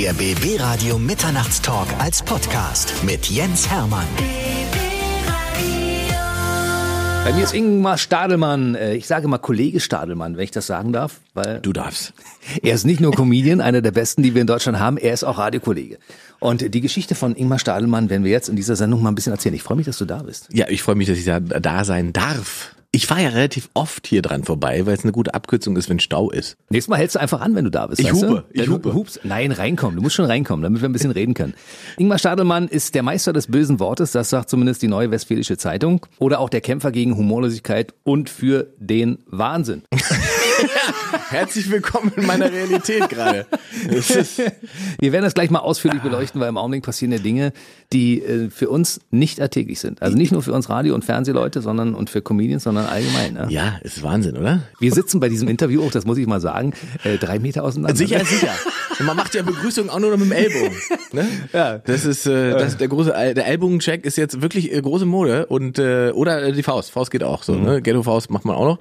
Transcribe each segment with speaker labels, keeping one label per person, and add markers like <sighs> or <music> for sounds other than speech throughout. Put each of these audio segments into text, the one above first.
Speaker 1: Der BB Radio Mitternachtstalk als Podcast mit Jens Hermann.
Speaker 2: Bei mir ist Ingmar Stadelmann. Äh, Ich sage mal Kollege Stadelmann, wenn ich das sagen darf, weil
Speaker 3: Du darfst. <laughs>
Speaker 2: er ist nicht nur Comedian, einer der besten, die wir in Deutschland haben, er ist auch Radiokollege. Und die Geschichte von Ingmar Stadelmann werden wir jetzt in dieser Sendung mal ein bisschen erzählen. Ich freue mich, dass du da bist.
Speaker 3: Ja, ich freue mich, dass ich da, da sein darf. Ich fahre ja relativ oft hier dran vorbei, weil es eine gute Abkürzung ist, wenn Stau ist.
Speaker 2: Nächstes Mal hältst du einfach an, wenn du da bist.
Speaker 3: Ich hupe, ich
Speaker 2: du
Speaker 3: hupe.
Speaker 2: Hupst. Nein, reinkommen. Du musst schon reinkommen, damit wir ein bisschen reden können. Ingmar Stadelmann ist der Meister des bösen Wortes, das sagt zumindest die Neue Westfälische Zeitung. Oder auch der Kämpfer gegen Humorlosigkeit und für den Wahnsinn. <laughs>
Speaker 3: Herzlich willkommen in meiner Realität gerade.
Speaker 2: Wir werden das gleich mal ausführlich beleuchten, weil im Augenblick passieren ja Dinge, die äh, für uns nicht alltäglich sind. Also nicht nur für uns Radio- und Fernsehleute, sondern und für Comedians, sondern allgemein. Ne?
Speaker 3: Ja, ist Wahnsinn, oder?
Speaker 2: Wir sitzen bei diesem Interview auch, das muss ich mal sagen, äh, drei Meter auseinander.
Speaker 3: Sicher, sicher. Und man macht ja Begrüßung auch nur noch mit dem Ellbogen. Ne?
Speaker 2: Ja.
Speaker 3: Das ist äh, das, der große der Ellbogencheck ist jetzt wirklich äh, große Mode und äh, oder äh, die Faust. Faust geht auch so, ne? Ghetto Faust macht man auch noch,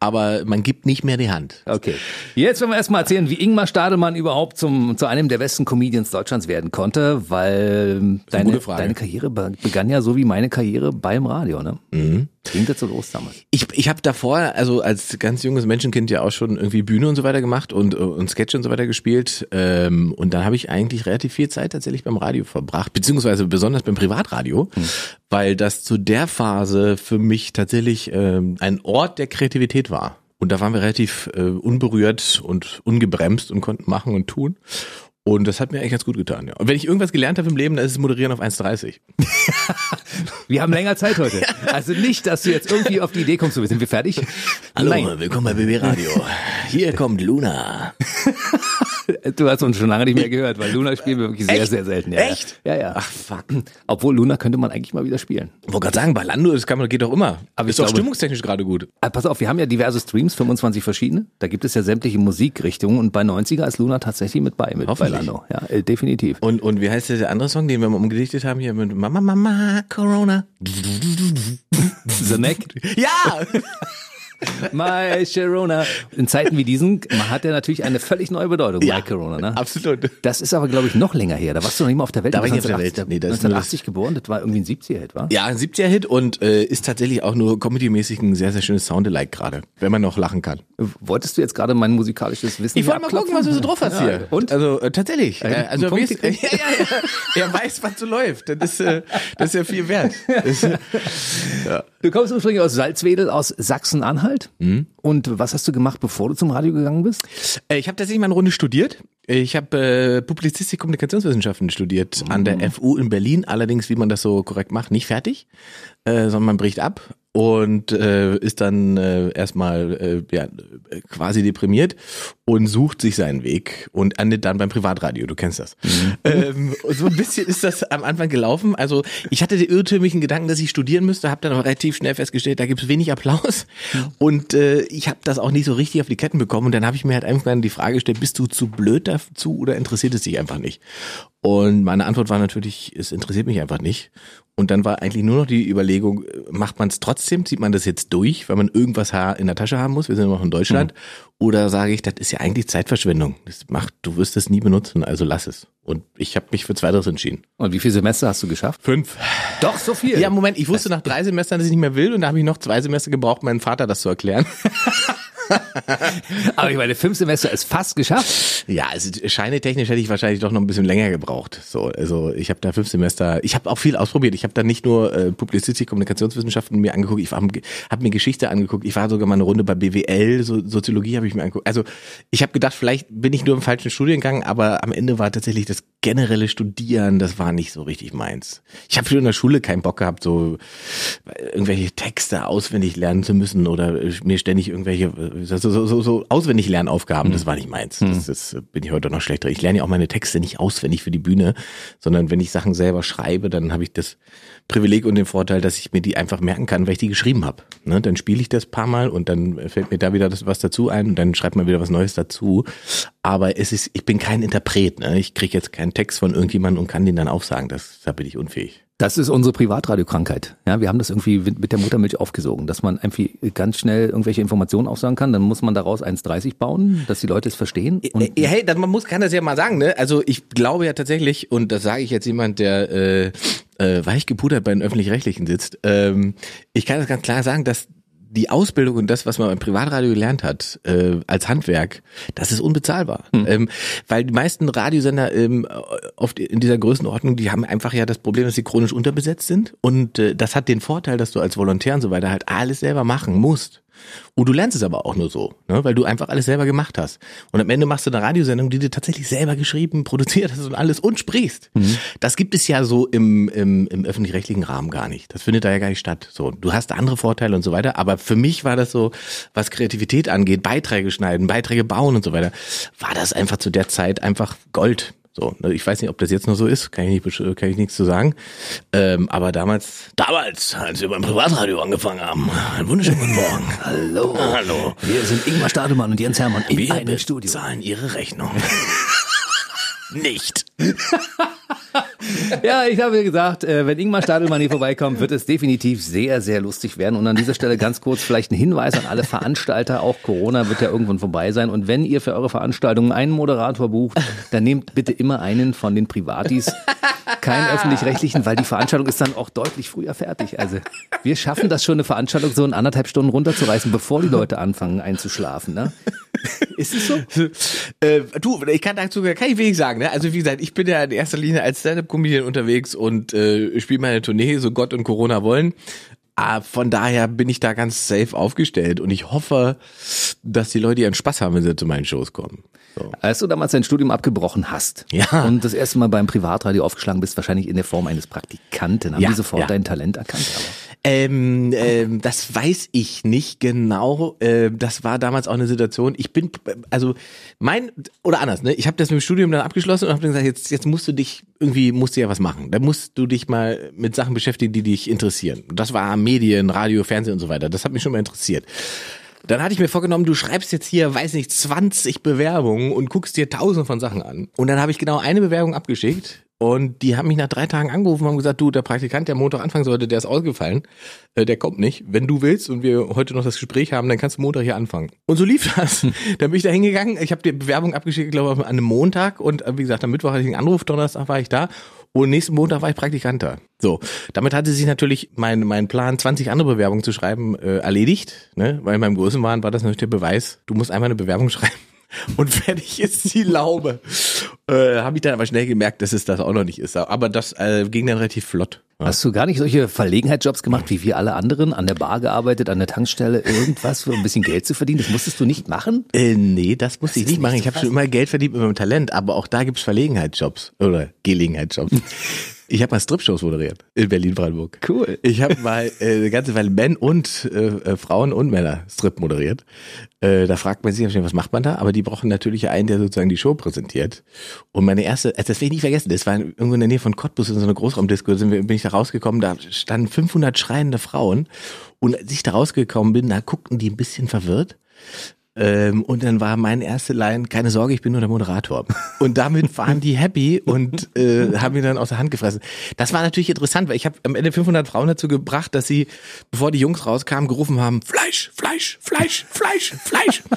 Speaker 3: aber man gibt nicht mehr die Hand.
Speaker 2: Okay. Jetzt werden wir erstmal erzählen, wie Ingmar Stadelmann überhaupt zum, zu einem der besten Comedians Deutschlands werden konnte, weil deine,
Speaker 3: gute Frage.
Speaker 2: deine Karriere be- begann ja so wie meine Karriere beim Radio, ne? Mhm. Ging das so los damals?
Speaker 3: Ich, ich habe davor, also als ganz junges Menschenkind ja auch schon irgendwie Bühne und so weiter gemacht und, äh, und Sketch und so weiter gespielt. Ähm, und dann habe ich eigentlich relativ viel Zeit tatsächlich beim Radio verbracht, beziehungsweise besonders beim Privatradio, weil das zu der Phase für mich tatsächlich ähm, ein Ort der Kreativität war. Und da waren wir relativ äh, unberührt und ungebremst und konnten machen und tun. Und das hat mir eigentlich ganz gut getan. Ja. Und wenn ich irgendwas gelernt habe im Leben, dann ist es Moderieren auf 1,30. <laughs>
Speaker 2: Wir haben länger Zeit heute. Also nicht, dass du jetzt irgendwie auf die Idee kommst, so, sind wir fertig? Nein.
Speaker 3: willkommen bei BB Radio. Hier kommt Luna. <laughs> <laughs>
Speaker 2: Du hast uns schon lange nicht mehr gehört, weil Luna spielen wir wirklich sehr,
Speaker 3: Echt?
Speaker 2: sehr selten. Ja,
Speaker 3: Echt?
Speaker 2: Ja, ja.
Speaker 3: Ach fuck.
Speaker 2: Obwohl Luna könnte man eigentlich mal wieder spielen.
Speaker 3: Ich wollte gerade sagen, bei Lando, das kann man, geht doch immer.
Speaker 2: Aber
Speaker 3: ist doch stimmungstechnisch gerade gut.
Speaker 2: Ah, pass auf, wir haben ja diverse Streams, 25 verschiedene. Da gibt es ja sämtliche Musikrichtungen und bei 90er ist Luna tatsächlich mit bei, mit bei. Lando. Ja, äh, definitiv.
Speaker 3: Und, und wie heißt der, der andere Song, den wir mal umgedichtet haben hier mit Mama, Mama, Corona?
Speaker 2: The Neck.
Speaker 3: Ja! <laughs> <laughs>
Speaker 2: My Sharona. In Zeiten wie diesen hat er natürlich eine völlig neue Bedeutung,
Speaker 3: Ja.
Speaker 2: My Corona. Ne?
Speaker 3: Absolut.
Speaker 2: Das ist aber, glaube ich, noch länger her. Da warst du noch nicht mal auf der Welt.
Speaker 3: Da war ich auf der
Speaker 2: 1980
Speaker 3: Welt. Nee, das ist nur
Speaker 2: 1980 geboren, das war irgendwie ein 70er-Hit, war?
Speaker 3: Ja, ein 70er-Hit und äh, ist tatsächlich auch nur comedy-mäßig ein sehr, sehr schönes Soundalike gerade, wenn man noch lachen kann.
Speaker 2: Wolltest du jetzt gerade mein musikalisches Wissen
Speaker 3: Ich wollte mal gucken, was du so drauf hast
Speaker 2: Ja,
Speaker 3: hier.
Speaker 2: Und?
Speaker 3: Also äh, tatsächlich. Äh, also er weiß, <laughs> ja. Er weiß, was so läuft. Das ist, äh, das ist ja viel wert. Das
Speaker 2: Du kommst ursprünglich aus Salzwedel, aus Sachsen-Anhalt.
Speaker 3: Mhm.
Speaker 2: Und was hast du gemacht, bevor du zum Radio gegangen bist?
Speaker 3: Äh, Ich habe tatsächlich mal eine Runde studiert. Ich habe äh, Publizistik, Kommunikationswissenschaften studiert an der FU in Berlin. Allerdings, wie man das so korrekt macht, nicht fertig, äh, sondern man bricht ab und äh, ist dann äh, erstmal äh, ja, quasi deprimiert und sucht sich seinen Weg und endet dann beim Privatradio. Du kennst das. Ähm, und so ein bisschen ist das am Anfang gelaufen. Also ich hatte den irrtümlichen Gedanken, dass ich studieren müsste, habe dann aber relativ schnell festgestellt, da gibt es wenig Applaus und äh, ich habe das auch nicht so richtig auf die Ketten bekommen und dann habe ich mir halt irgendwann die Frage gestellt, bist du zu blöd dazu oder interessiert es dich einfach nicht? Und meine Antwort war natürlich, es interessiert mich einfach nicht. Und dann war eigentlich nur noch die Überlegung, äh, macht man es trotzdem, zieht man das jetzt durch, weil man irgendwas in der Tasche haben muss, wir sind noch in Deutschland, oder sage ich, das ist ja eigentlich Zeitverschwendung. Das macht, du wirst es nie benutzen, also lass es. Und ich habe mich für zweiteres entschieden.
Speaker 2: Und wie viele Semester hast du geschafft?
Speaker 3: Fünf.
Speaker 2: Doch, so viel.
Speaker 3: Ja, Moment, ich wusste nach drei Semestern, dass ich nicht mehr will und da habe ich noch zwei Semester gebraucht, meinem Vater das zu erklären. <laughs> <laughs>
Speaker 2: Aber ich meine, fünf Semester ist fast geschafft.
Speaker 3: Ja, also scheinetechnisch hätte ich wahrscheinlich doch noch ein bisschen länger gebraucht. So, also ich habe da fünf Semester, ich habe auch viel ausprobiert. Ich habe da nicht nur äh, Publizistik, Kommunikationswissenschaften mir angeguckt, ich habe hab mir Geschichte angeguckt, ich war sogar mal eine Runde bei BWL, so, Soziologie habe ich mir angeguckt. Also ich habe gedacht, vielleicht bin ich nur im falschen Studiengang, aber am Ende war tatsächlich das generelle Studieren, das war nicht so richtig meins. Ich habe früher in der Schule keinen Bock gehabt, so äh, irgendwelche Texte auswendig lernen zu müssen oder äh, mir ständig irgendwelche äh, so, so, so, auswendig Lernaufgaben, das war nicht meins. Das, das äh, bin ich heute noch schlechter. Ich lerne ja auch meine Texte nicht auswendig für die Bühne, sondern wenn ich Sachen selber schreibe, dann habe ich das Privileg und den Vorteil, dass ich mir die einfach merken kann, weil ich die geschrieben habe. Ne? Dann spiele ich das paar Mal und dann fällt mir da wieder das, was dazu ein und dann schreibt man wieder was Neues dazu. Aber es ist, ich bin kein Interpret. Ne? Ich kriege jetzt keinen Text von irgendjemandem und kann den dann aufsagen. Das, da bin ich unfähig.
Speaker 2: Das ist unsere Privatradiokrankheit. Ja, wir haben das irgendwie mit der Muttermilch aufgesogen, dass man irgendwie ganz schnell irgendwelche Informationen aufsagen kann. Dann muss man daraus 1,30 bauen, dass die Leute es verstehen.
Speaker 3: Und hey, man muss, kann das ja mal sagen, ne? Also ich glaube ja tatsächlich, und das sage ich jetzt jemand, der äh, äh, weich gepudert bei den Öffentlich-Rechtlichen sitzt, ähm, ich kann das ganz klar sagen, dass die Ausbildung und das, was man beim Privatradio gelernt hat, äh, als Handwerk, das ist unbezahlbar. Hm. Ähm, weil die meisten Radiosender ähm, oft in dieser Größenordnung, die haben einfach ja das Problem, dass sie chronisch unterbesetzt sind. Und äh, das hat den Vorteil, dass du als Volontär und so weiter halt alles selber machen musst. Und du lernst es aber auch nur so, ne? weil du einfach alles selber gemacht hast. Und am Ende machst du eine Radiosendung, die du tatsächlich selber geschrieben, <laughs> produziert hast und alles und sprichst. Mhm. Das gibt es ja so im, im, im öffentlich-rechtlichen Rahmen gar nicht. Das findet da ja gar nicht statt. So, du hast andere Vorteile und so weiter. Aber für mich war das so, was Kreativität angeht, Beiträge schneiden, Beiträge bauen und so weiter, war das einfach zu der Zeit einfach Gold. So, ne, ich weiß nicht, ob das jetzt noch so ist, kann ich, nicht, kann ich nichts zu sagen. Ähm, aber damals, damals, als wir beim Privatradio angefangen haben, einen wunderschönen guten Morgen. <laughs>
Speaker 2: Hallo. Hallo. Wir sind Ingmar Stademann und Jens Hermann in
Speaker 3: wir
Speaker 2: einem Studio.
Speaker 3: zahlen Ihre Rechnung. <laughs> nicht. <laughs>
Speaker 2: ja, ich habe gesagt, äh, wenn Ingmar Stadelmann hier vorbeikommt, wird es definitiv sehr, sehr lustig werden. Und an dieser Stelle ganz kurz vielleicht ein Hinweis an alle Veranstalter. Auch Corona wird ja irgendwann vorbei sein. Und wenn ihr für eure Veranstaltungen einen Moderator bucht, dann nehmt bitte immer einen von den Privatis. Keinen öffentlich-rechtlichen, weil die Veranstaltung ist dann auch deutlich früher fertig. Also wir schaffen das schon, eine Veranstaltung so in anderthalb Stunden runterzureißen, bevor die Leute anfangen einzuschlafen. Ne?
Speaker 3: Ist es so? <laughs> Äh, du, ich kann dazu kann ich wenig sagen. Ne? Also wie gesagt, ich bin ja in erster Linie als Stand-up-Comedian unterwegs und äh, spiele meine Tournee, so Gott und Corona wollen. Ah, von daher bin ich da ganz safe aufgestellt und ich hoffe, dass die Leute ihren Spaß haben, wenn sie zu meinen Shows kommen.
Speaker 2: So. Als du damals dein Studium abgebrochen hast
Speaker 3: ja.
Speaker 2: und das erste Mal beim Privatradio aufgeschlagen bist, wahrscheinlich in der Form eines Praktikanten, haben
Speaker 3: ja,
Speaker 2: die sofort
Speaker 3: ja.
Speaker 2: dein Talent erkannt? Aber.
Speaker 3: Ähm, ähm, das weiß ich nicht genau. Äh, das war damals auch eine Situation. Ich bin, also mein, oder anders, ne? Ich habe das mit dem Studium dann abgeschlossen und habe dann gesagt, jetzt, jetzt musst du dich, irgendwie musst du ja was machen. Da musst du dich mal mit Sachen beschäftigen, die dich interessieren. Das war Medien, Radio, Fernsehen und so weiter. Das hat mich schon mal interessiert. Dann hatte ich mir vorgenommen, du schreibst jetzt hier, weiß nicht, 20 Bewerbungen und guckst dir tausend von Sachen an. Und dann habe ich genau eine Bewerbung abgeschickt und die haben mich nach drei Tagen angerufen und haben gesagt, du, der Praktikant, der Montag anfangen sollte, der ist ausgefallen. Äh, der kommt nicht. Wenn du willst und wir heute noch das Gespräch haben, dann kannst du Montag hier anfangen. Und so lief das. dann bin ich da hingegangen. Ich habe die Bewerbung abgeschickt, glaube ich, an einem Montag. Und äh, wie gesagt, am Mittwoch hatte ich einen Anruf, Donnerstag war ich da. Und nächsten Montag war ich Praktikant da. So, damit hatte sich natürlich mein, mein Plan, 20 andere Bewerbungen zu schreiben, äh, erledigt. Ne? Weil in meinem Größenwahn war das natürlich der Beweis, du musst einmal eine Bewerbung <laughs> schreiben und fertig ist die Laube. Äh, Habe ich dann aber schnell gemerkt, dass es das auch noch nicht ist. Aber das äh, ging dann relativ flott.
Speaker 2: Ja. Hast du gar nicht solche Verlegenheitsjobs gemacht, wie wir alle anderen, an der Bar gearbeitet, an der Tankstelle, irgendwas für ein bisschen Geld zu verdienen? Das musstest du nicht machen?
Speaker 3: Äh, nee, das musste das ich nicht machen. Ich habe schon immer Geld verdient mit meinem Talent, aber auch da gibt's Verlegenheitsjobs oder Gelegenheitsjobs. Ich habe mal Strip-Shows moderiert in Berlin-Brandenburg.
Speaker 2: Cool.
Speaker 3: Ich habe mal äh, eine ganze Weile Men und äh, äh, Frauen und Männer Strip moderiert. Äh, da fragt man sich, was macht man da? Aber die brauchen natürlich einen, der sozusagen die Show präsentiert. Und meine erste, also das will ich nicht vergessen, das war irgendwo in der Nähe von Cottbus in so einer Großraumdisco, sind wir, bin ich da rausgekommen, da standen 500 schreiende Frauen. Und als ich da rausgekommen bin, da guckten die ein bisschen verwirrt. Ähm, und dann war meine erste Line, keine Sorge, ich bin nur der Moderator. <laughs> Und damit waren die happy und äh, haben mir dann aus der Hand gefressen. Das war natürlich interessant, weil ich habe am Ende 500 Frauen dazu gebracht, dass sie, bevor die Jungs rauskamen, gerufen haben, Fleisch, Fleisch, Fleisch, Fleisch, Fleisch. <laughs>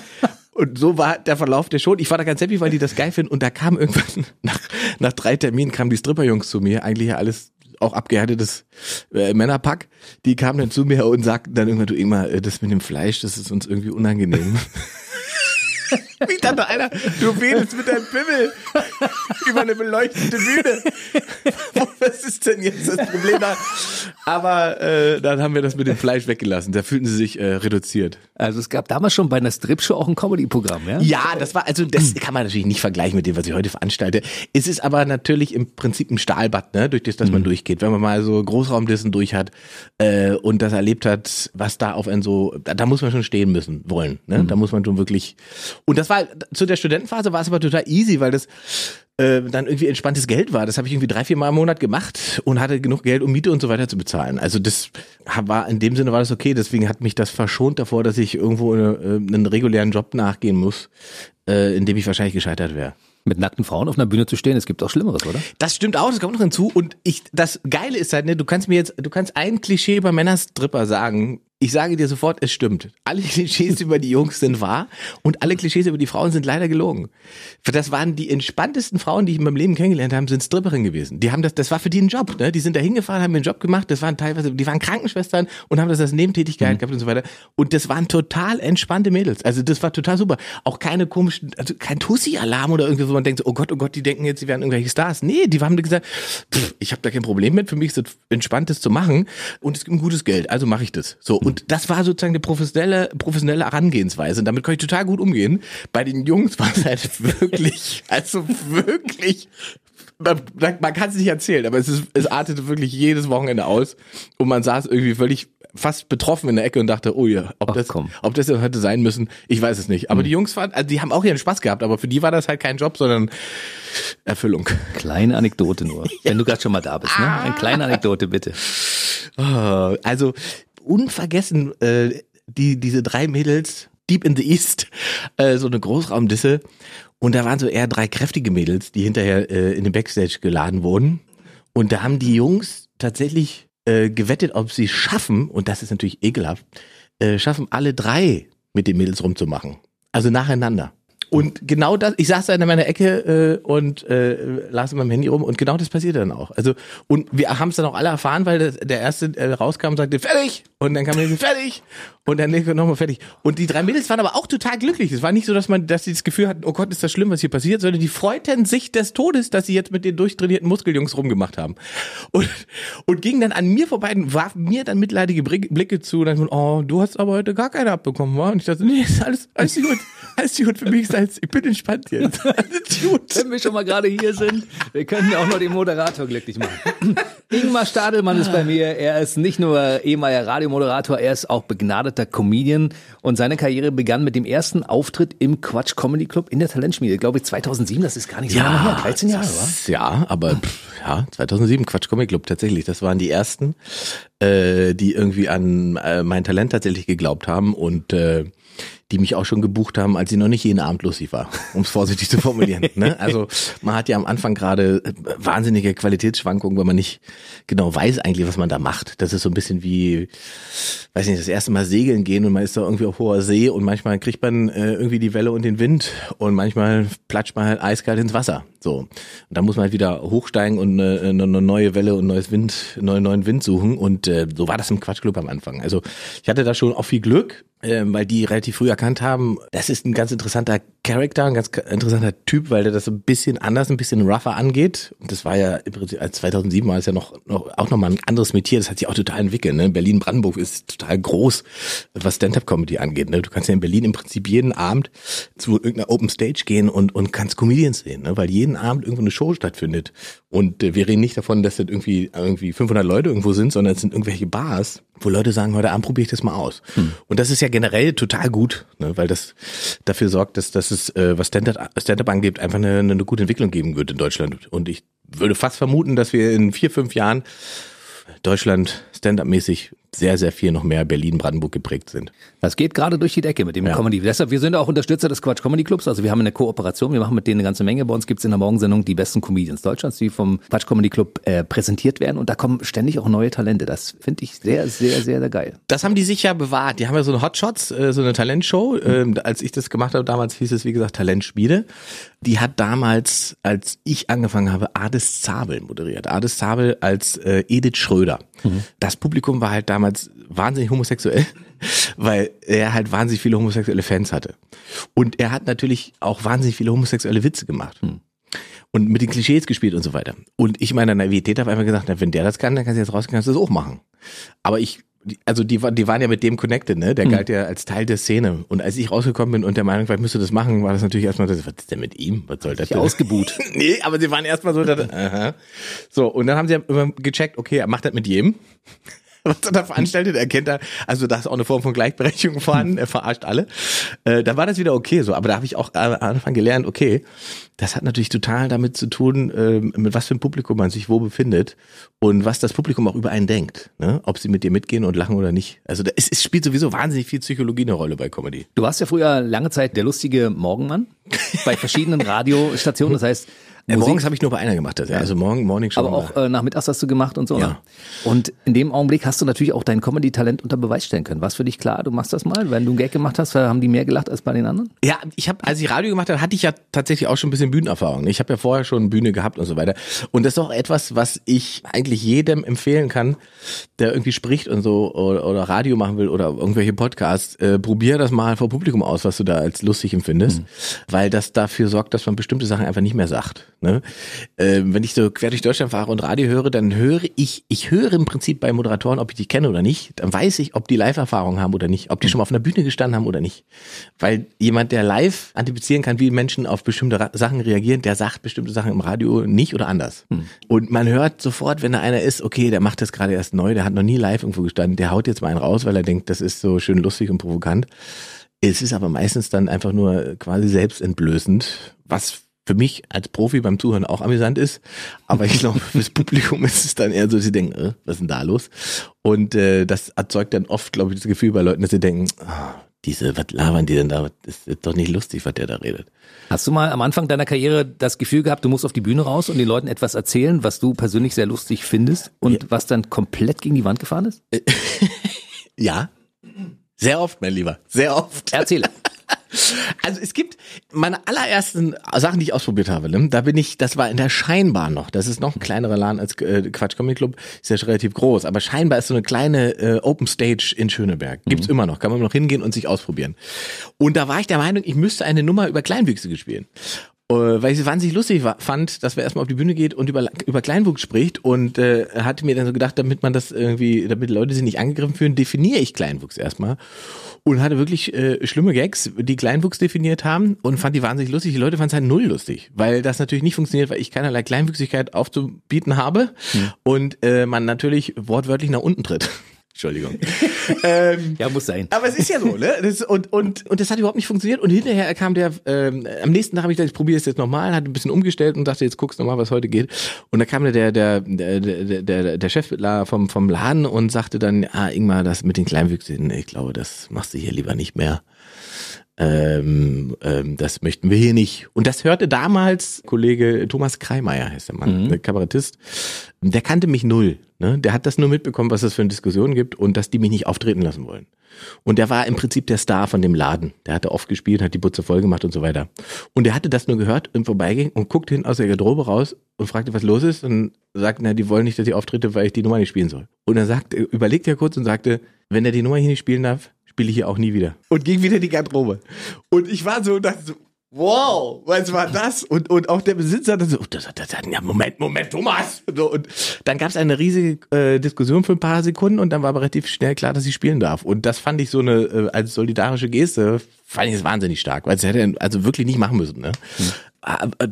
Speaker 3: Und so war der Verlauf der Show. Ich war da ganz happy, weil die das geil finden. Und da kam irgendwann, <laughs> nach, nach drei Terminen, kamen die Stripperjungs zu mir. Eigentlich alles auch abgehärtetes äh, Männerpack, die kamen dann zu mir und sagten dann irgendwann, du Ingmar, äh, das mit dem Fleisch, das ist uns irgendwie unangenehm. <laughs> <laughs> Ich dachte einer, du wedelst mit deinem Pimmel über eine beleuchtete Bühne. <laughs> Was ist denn jetzt das Problem da? Aber äh, dann haben wir das mit dem Fleisch weggelassen. Da fühlten sie sich äh, reduziert.
Speaker 2: Also es gab damals schon bei einer Strip-Show auch ein Comedy-Programm, ja?
Speaker 3: Ja, das war, also das kann man natürlich nicht vergleichen mit dem, was ich heute veranstalte. Es ist aber natürlich im Prinzip ein Stahlbad, ne, durch das, das man mhm. durchgeht. Wenn man mal so Großraumdissen durch hat äh, und das erlebt hat, was da auf einen so, da, da muss man schon stehen müssen wollen. Ne? Mhm. Da muss man schon wirklich. Und das war zu der Studentenphase war es aber total easy, weil das äh, dann irgendwie entspanntes Geld war. Das habe ich irgendwie drei, vier Mal im Monat gemacht und hatte genug Geld, um Miete und so weiter zu bezahlen. Also das war in dem Sinne war das okay. Deswegen hat mich das verschont davor, dass ich irgendwo eine, äh, einen regulären Job nachgehen muss, äh, in dem ich wahrscheinlich gescheitert wäre.
Speaker 2: Mit nackten Frauen auf einer Bühne zu stehen, es gibt auch Schlimmeres, oder?
Speaker 3: Das stimmt auch, das kommt noch hinzu. Und ich, das Geile ist halt, ne, du kannst mir jetzt, du kannst ein Klischee über Männerstripper sagen, ich sage dir sofort, es stimmt. Alle <laughs> Klischees über die Jungs sind wahr und alle Klischees über die Frauen sind leider gelogen. Das waren die entspanntesten Frauen, die ich in meinem Leben kennengelernt habe, sind Stripperinnen gewesen. Die haben das, das war für die ein Job, ne? Die sind da hingefahren, haben ihren Job gemacht, das waren teilweise, die waren Krankenschwestern und haben das als Nebentätigkeit mhm. gehabt und so weiter. Und das waren total entspannte Mädels. Also das war total super. Auch keine komischen, also kein Tussi-Alarm oder irgendwie, wo man denkt, oh Gott, oh Gott, die denken jetzt, sie wären irgendwelche Stars. Nee, die haben gesagt, pff, ich habe da kein Problem mit, für mich ist es entspannt, das zu machen und es gibt ein gutes Geld, also mache ich das. So, und und das war sozusagen eine professionelle, professionelle Herangehensweise. Und damit konnte ich total gut umgehen. Bei den Jungs war es halt <laughs> wirklich, also wirklich man, man kann es nicht erzählen, aber es, ist, es artete wirklich jedes Wochenende aus und man saß irgendwie völlig fast betroffen in der Ecke und dachte, oh ja, ob Ach, das, komm. ob das hätte sein müssen, ich weiß es nicht. Aber hm. die Jungs waren, also die haben auch ihren Spaß gehabt, aber für die war das halt kein Job, sondern Erfüllung.
Speaker 2: Kleine Anekdote nur, <laughs> wenn du gerade schon mal da bist, ne? Eine kleine Anekdote bitte.
Speaker 3: Oh, also unvergessen, äh, die, diese drei Mädels, Deep in the East, äh, so eine Großraumdisse. Und da waren so eher drei kräftige Mädels, die hinterher äh, in den Backstage geladen wurden. Und da haben die Jungs tatsächlich äh, gewettet, ob sie schaffen, und das ist natürlich ekelhaft, äh, schaffen alle drei mit den Mädels rumzumachen. Also nacheinander. Und genau das, ich saß da in meiner Ecke äh, und äh, las in meinem Handy rum und genau das passierte dann auch. Also und wir haben es dann auch alle erfahren, weil das, der erste äh, rauskam und sagte fertig und dann kam der fertig und dann nochmal fertig. Und die drei Mädels waren aber auch total glücklich. Es war nicht so, dass man, dass sie das Gefühl hatten, oh Gott, ist das schlimm, was hier passiert, sondern die freuten sich des Todes, dass sie jetzt mit den durchtrainierten Muskeljungs rumgemacht haben. Und, und gingen dann an mir vorbei und warfen mir dann mitleidige Blicke zu und dann, oh, du hast aber heute gar keine abbekommen, wa? Und ich dachte, nee, ist alles, alles gut, alles gut. Für mich ist alles, ich bin entspannt jetzt. <laughs> Alles
Speaker 2: gut. Wenn wir schon mal gerade hier sind, wir können ja auch noch den Moderator glücklich machen. <laughs> Ingmar Stadelmann ist bei mir. Er ist nicht nur ehemaliger Radiomoderator, er ist auch begnadet begnadeter Comedian und seine Karriere begann mit dem ersten Auftritt im Quatsch Comedy Club in der Talentschmiede, glaube ich 2007, das ist gar nicht so ja, lange her, 13 Jahre,
Speaker 3: war? Ja, aber pff, ja, 2007 Quatsch Comedy Club tatsächlich, das waren die ersten, äh, die irgendwie an äh, mein Talent tatsächlich geglaubt haben und äh, die mich auch schon gebucht haben, als ich noch nicht jeden Abend lustig war, <laughs> um es vorsichtig zu formulieren. Ne? Also man hat ja am Anfang gerade äh, wahnsinnige Qualitätsschwankungen, weil man nicht genau weiß eigentlich, was man da macht. Das ist so ein bisschen wie, weiß nicht, das erste Mal segeln gehen und man ist da irgendwie auf hoher See und manchmal kriegt man äh, irgendwie die Welle und den Wind und manchmal platscht man halt eiskalt ins Wasser. So. Und dann muss man halt wieder hochsteigen und eine, eine neue Welle und neues Wind, neuen, neuen Wind suchen. Und äh, so war das im Quatschclub am Anfang. Also ich hatte da schon auch viel Glück, äh, weil die relativ früh erkannt haben, das ist ein ganz interessanter Charakter, ein ganz interessanter Typ, weil der das so ein bisschen anders, ein bisschen rougher angeht. Und das war ja im Prinzip, als 2007 war es ja noch, noch auch nochmal ein anderes Metier. Das hat sich auch total entwickelt. Ne? Berlin-Brandenburg ist total groß, was Stand-Up-Comedy angeht. Ne? Du kannst ja in Berlin im Prinzip jeden Abend zu irgendeiner Open Stage gehen und, und kannst Comedians sehen, ne? weil jeden jeden Abend irgendwo eine Show stattfindet. Und äh, wir reden nicht davon, dass das irgendwie, irgendwie 500 Leute irgendwo sind, sondern es sind irgendwelche Bars, wo Leute sagen, heute Abend probiere ich das mal aus. Hm. Und das ist ja generell total gut, ne, weil das dafür sorgt, dass, dass es, äh, was Stand-up Stand angeht, einfach eine, eine gute Entwicklung geben wird in Deutschland. Und ich würde fast vermuten, dass wir in vier, fünf Jahren Deutschland Stand-up-mäßig sehr, sehr viel noch mehr Berlin-Brandenburg geprägt sind.
Speaker 2: Das geht gerade durch die Decke mit dem ja. Comedy. Deshalb, wir sind auch Unterstützer des Quatsch Comedy Clubs. Also wir haben eine Kooperation, wir machen mit denen eine ganze Menge. Bei uns gibt's in der Morgensendung die besten Comedians Deutschlands, die vom Quatsch Comedy Club äh, präsentiert werden. Und da kommen ständig auch neue Talente. Das finde ich sehr, sehr, sehr, sehr geil.
Speaker 3: Das haben die sich ja bewahrt. Die haben ja so eine Hotshots, äh, so eine Talentshow. Ähm, als ich das gemacht habe, damals hieß es, wie gesagt, Talentschmiede. Die hat damals, als ich angefangen habe, Ades Zabel moderiert. Ades Zabel als äh, Edith Schröder. Mhm. Das Publikum war halt damals wahnsinnig homosexuell, <laughs> weil er halt wahnsinnig viele homosexuelle Fans hatte. Und er hat natürlich auch wahnsinnig viele homosexuelle Witze gemacht. Hm. Und mit den Klischees gespielt und so weiter. Und ich meiner Naivität habe einfach gesagt, na, wenn der das kann, dann kannst du jetzt rausgehen, kannst du das auch machen. Aber ich also die, die waren ja mit dem connected, ne? Der mhm. galt ja als Teil der Szene. Und als ich rausgekommen bin und der Meinung war, ich müsste das machen, war das natürlich erstmal, das, was ist denn mit ihm? Was soll das denn?
Speaker 2: Ausgebuht. <laughs>
Speaker 3: nee, aber sie waren erstmal so, dass, aha. So, und dann haben sie immer gecheckt, okay, er macht das mit jedem. Was er da veranstaltet, erkennt er, also da ist auch eine Form von Gleichberechtigung vorhanden, er verarscht alle. Äh, da war das wieder okay so, aber da habe ich auch am Anfang gelernt, okay, das hat natürlich total damit zu tun, äh, mit was für ein Publikum man sich wo befindet und was das Publikum auch über einen denkt, ne? ob sie mit dir mitgehen und lachen oder nicht. Also da, es, es spielt sowieso wahnsinnig viel Psychologie eine Rolle bei Comedy.
Speaker 2: Du warst ja früher lange Zeit der lustige Morgenmann bei verschiedenen <laughs> Radiostationen. Das heißt,
Speaker 3: Äh, morgens habe ich nur bei einer gemacht, das, ja. also morgen Morning Show.
Speaker 2: aber auch äh, nachmittags hast du gemacht und so.
Speaker 3: Ja.
Speaker 2: Ne? Und in dem Augenblick hast du natürlich auch dein Comedy-Talent unter Beweis stellen können. War es für dich klar, du machst das mal? Wenn du einen Gag gemacht hast, haben die mehr gelacht als bei den anderen?
Speaker 3: Ja, ich habe, als ich Radio gemacht habe, hatte ich ja tatsächlich auch schon ein bisschen Bühnenerfahrung. Ich habe ja vorher schon Bühne gehabt und so weiter. Und das ist auch etwas, was ich eigentlich jedem empfehlen kann, der irgendwie spricht und so oder, oder Radio machen will oder irgendwelche Podcasts. Äh, probier das mal vor Publikum aus, was du da als lustig empfindest, weil das dafür sorgt, dass man bestimmte Sachen einfach nicht mehr sagt. Ne? Äh, wenn ich so quer durch Deutschland fahre und Radio höre, dann höre ich, ich höre im Prinzip bei Moderatoren, ob ich die kenne oder nicht. Dann weiß ich, ob die Live-Erfahrung haben oder nicht, ob die schon mal auf einer Bühne gestanden haben oder nicht. Weil jemand, der live antizipieren kann, wie Menschen auf bestimmte Sachen reagieren, der sagt bestimmte Sachen im Radio nicht oder anders. Und man hört sofort, wenn da einer ist, okay, der macht das gerade erst neu, der hat noch nie live irgendwo gestanden, der haut jetzt mal einen raus, weil er denkt, das ist so schön lustig und provokant. Es ist aber meistens dann einfach nur quasi selbstentblößend, was für mich als Profi beim Zuhören auch amüsant ist. Aber ich glaube, fürs Publikum ist es dann eher so, dass sie denken, äh, was ist denn da los? Und äh, das erzeugt dann oft, glaube ich, das Gefühl bei Leuten, dass sie denken, ah, diese, was labern die denn da? Das ist doch nicht lustig, was der da redet.
Speaker 2: Hast du mal am Anfang deiner Karriere das Gefühl gehabt, du musst auf die Bühne raus und den Leuten etwas erzählen, was du persönlich sehr lustig findest und was dann komplett gegen die Wand gefahren ist? <laughs>
Speaker 3: Ja, sehr oft, mein Lieber, sehr oft.
Speaker 2: Erzähle.
Speaker 3: Also es gibt meine allerersten Sachen, die ich ausprobiert habe. Ne? Da bin ich, das war in der Scheinbahn noch. Das ist noch ein kleinerer Laden als äh, Quatsch Comedy Club. Ist ja schon relativ groß. Aber Scheinbar ist so eine kleine äh, Open Stage in Schöneberg. Gibt's immer noch. Kann man noch hingehen und sich ausprobieren. Und da war ich der Meinung, ich müsste eine Nummer über Kleinwüchsige spielen. Äh, weil ich es wahnsinnig lustig war, fand, dass wir erstmal auf die Bühne geht und über, über Kleinwuchs spricht und äh, hatte mir dann so gedacht, damit man das irgendwie, damit Leute sich nicht angegriffen fühlen, definiere ich Kleinwuchs erstmal und hatte wirklich äh, schlimme Gags, die Kleinwuchs definiert haben und fand die wahnsinnig lustig. Die Leute fanden es halt null lustig, weil das natürlich nicht funktioniert, weil ich keinerlei Kleinwüchsigkeit aufzubieten habe und äh, man natürlich wortwörtlich nach unten tritt. Entschuldigung. <laughs> ähm,
Speaker 2: Ja, muss sein.
Speaker 3: aber es ist ja so, ne? Das, und, und, und das hat überhaupt nicht funktioniert. Und hinterher kam der, ähm, am nächsten Tag habe ich gedacht, ich probiere es jetzt nochmal, hat ein bisschen umgestellt und dachte, jetzt guckst du mal, was heute geht. Und da kam der, der, der, der, der, der Chef vom, vom Laden und sagte dann, ah, Ingmar, das mit den Kleinwüchsigen, ich glaube, das machst du hier lieber nicht mehr. Ähm, ähm, das möchten wir hier nicht. Und das hörte damals Kollege Thomas Kreimeier, heißt der Mann, der Kabarettist. Der kannte mich null. Ne? Der hat das nur mitbekommen, was es für eine Diskussion gibt und dass die mich nicht auftreten lassen wollen. Und der war im Prinzip der Star von dem Laden. Der hatte oft gespielt, hat die Butze voll gemacht und so weiter. Und der hatte das nur gehört im Vorbeigehen und guckte hin aus der Garderobe raus und fragte, was los ist und sagte, na, die wollen nicht, dass ich auftrete, weil ich die Nummer nicht spielen soll. Und er sagte, überlegte er kurz und sagte, wenn er die Nummer hier nicht spielen darf, spiele ich hier auch nie wieder. Und ging wieder in die Garderobe. Und ich war so, dachte so, wow, was war das? Und, und auch der Besitzer hat so, oh, das, das, das, ja, Moment, Moment, Thomas. So, und dann gab es eine riesige äh, Diskussion für ein paar Sekunden und dann war aber relativ schnell klar, dass ich spielen darf. Und das fand ich so eine, äh, als solidarische Geste, fand ich es wahnsinnig stark, weil es hätte also wirklich nicht machen müssen. Ne? Äh,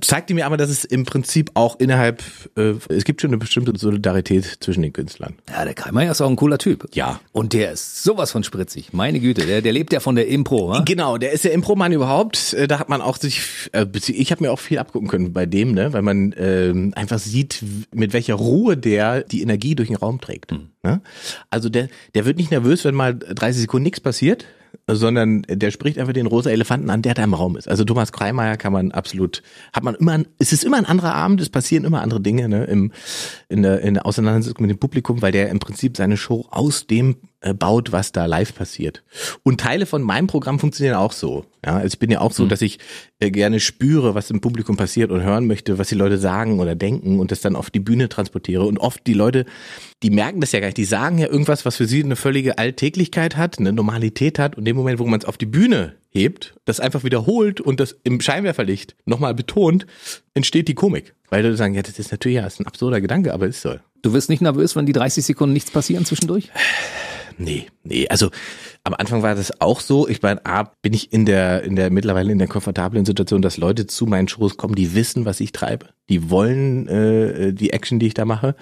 Speaker 3: Zeigte mir aber, dass es im Prinzip auch innerhalb, äh, es gibt schon eine bestimmte Solidarität zwischen den Künstlern.
Speaker 2: Ja, der Kreimeier ist auch ein cooler Typ.
Speaker 3: Ja.
Speaker 2: Und der ist sowas von spritzig. Meine Güte, der, der lebt ja von der Impro, wa?
Speaker 3: Genau, der ist der Improman überhaupt. Äh, Da hat man auch sich, äh, ich habe mir auch viel abgucken können bei dem, ne, weil man ähm, einfach sieht, mit welcher Ruhe der die Energie durch den Raum trägt. Ne? Also der, der wird nicht nervös, wenn mal 30 Sekunden nichts passiert, sondern der spricht einfach den rosa Elefanten an, der da im Raum ist. Also Thomas Kreimeier kann man absolut, hat man immer, es ist immer ein anderer Abend, es passieren immer andere Dinge ne, im, in, der, in der Auseinandersetzung mit dem Publikum, weil der im Prinzip seine Show aus dem baut, was da live passiert. Und Teile von meinem Programm funktionieren auch so. Ja, also ich bin ja auch so, dass ich äh, gerne spüre, was im Publikum passiert und hören möchte, was die Leute sagen oder denken und das dann auf die Bühne transportiere. Und oft die Leute, die merken das ja gar nicht. Die sagen ja irgendwas, was für sie eine völlige Alltäglichkeit hat, eine Normalität hat. Und in dem Moment, wo man es auf die Bühne hebt, das einfach wiederholt und das im Scheinwerferlicht nochmal betont, entsteht die Komik. Weil Leute sagen, ja, das ist natürlich ja, ist ein absurder Gedanke, aber ist so.
Speaker 2: Du wirst nicht nervös, wenn die 30 Sekunden nichts passieren zwischendurch? <sighs>
Speaker 3: Nee, nee, also Am Anfang war das auch so. Ich meine, A, bin ich in der, in der mittlerweile in der komfortablen Situation, dass Leute zu meinen Shows kommen, die wissen, was ich treibe. Die wollen äh, die Action, die ich da mache.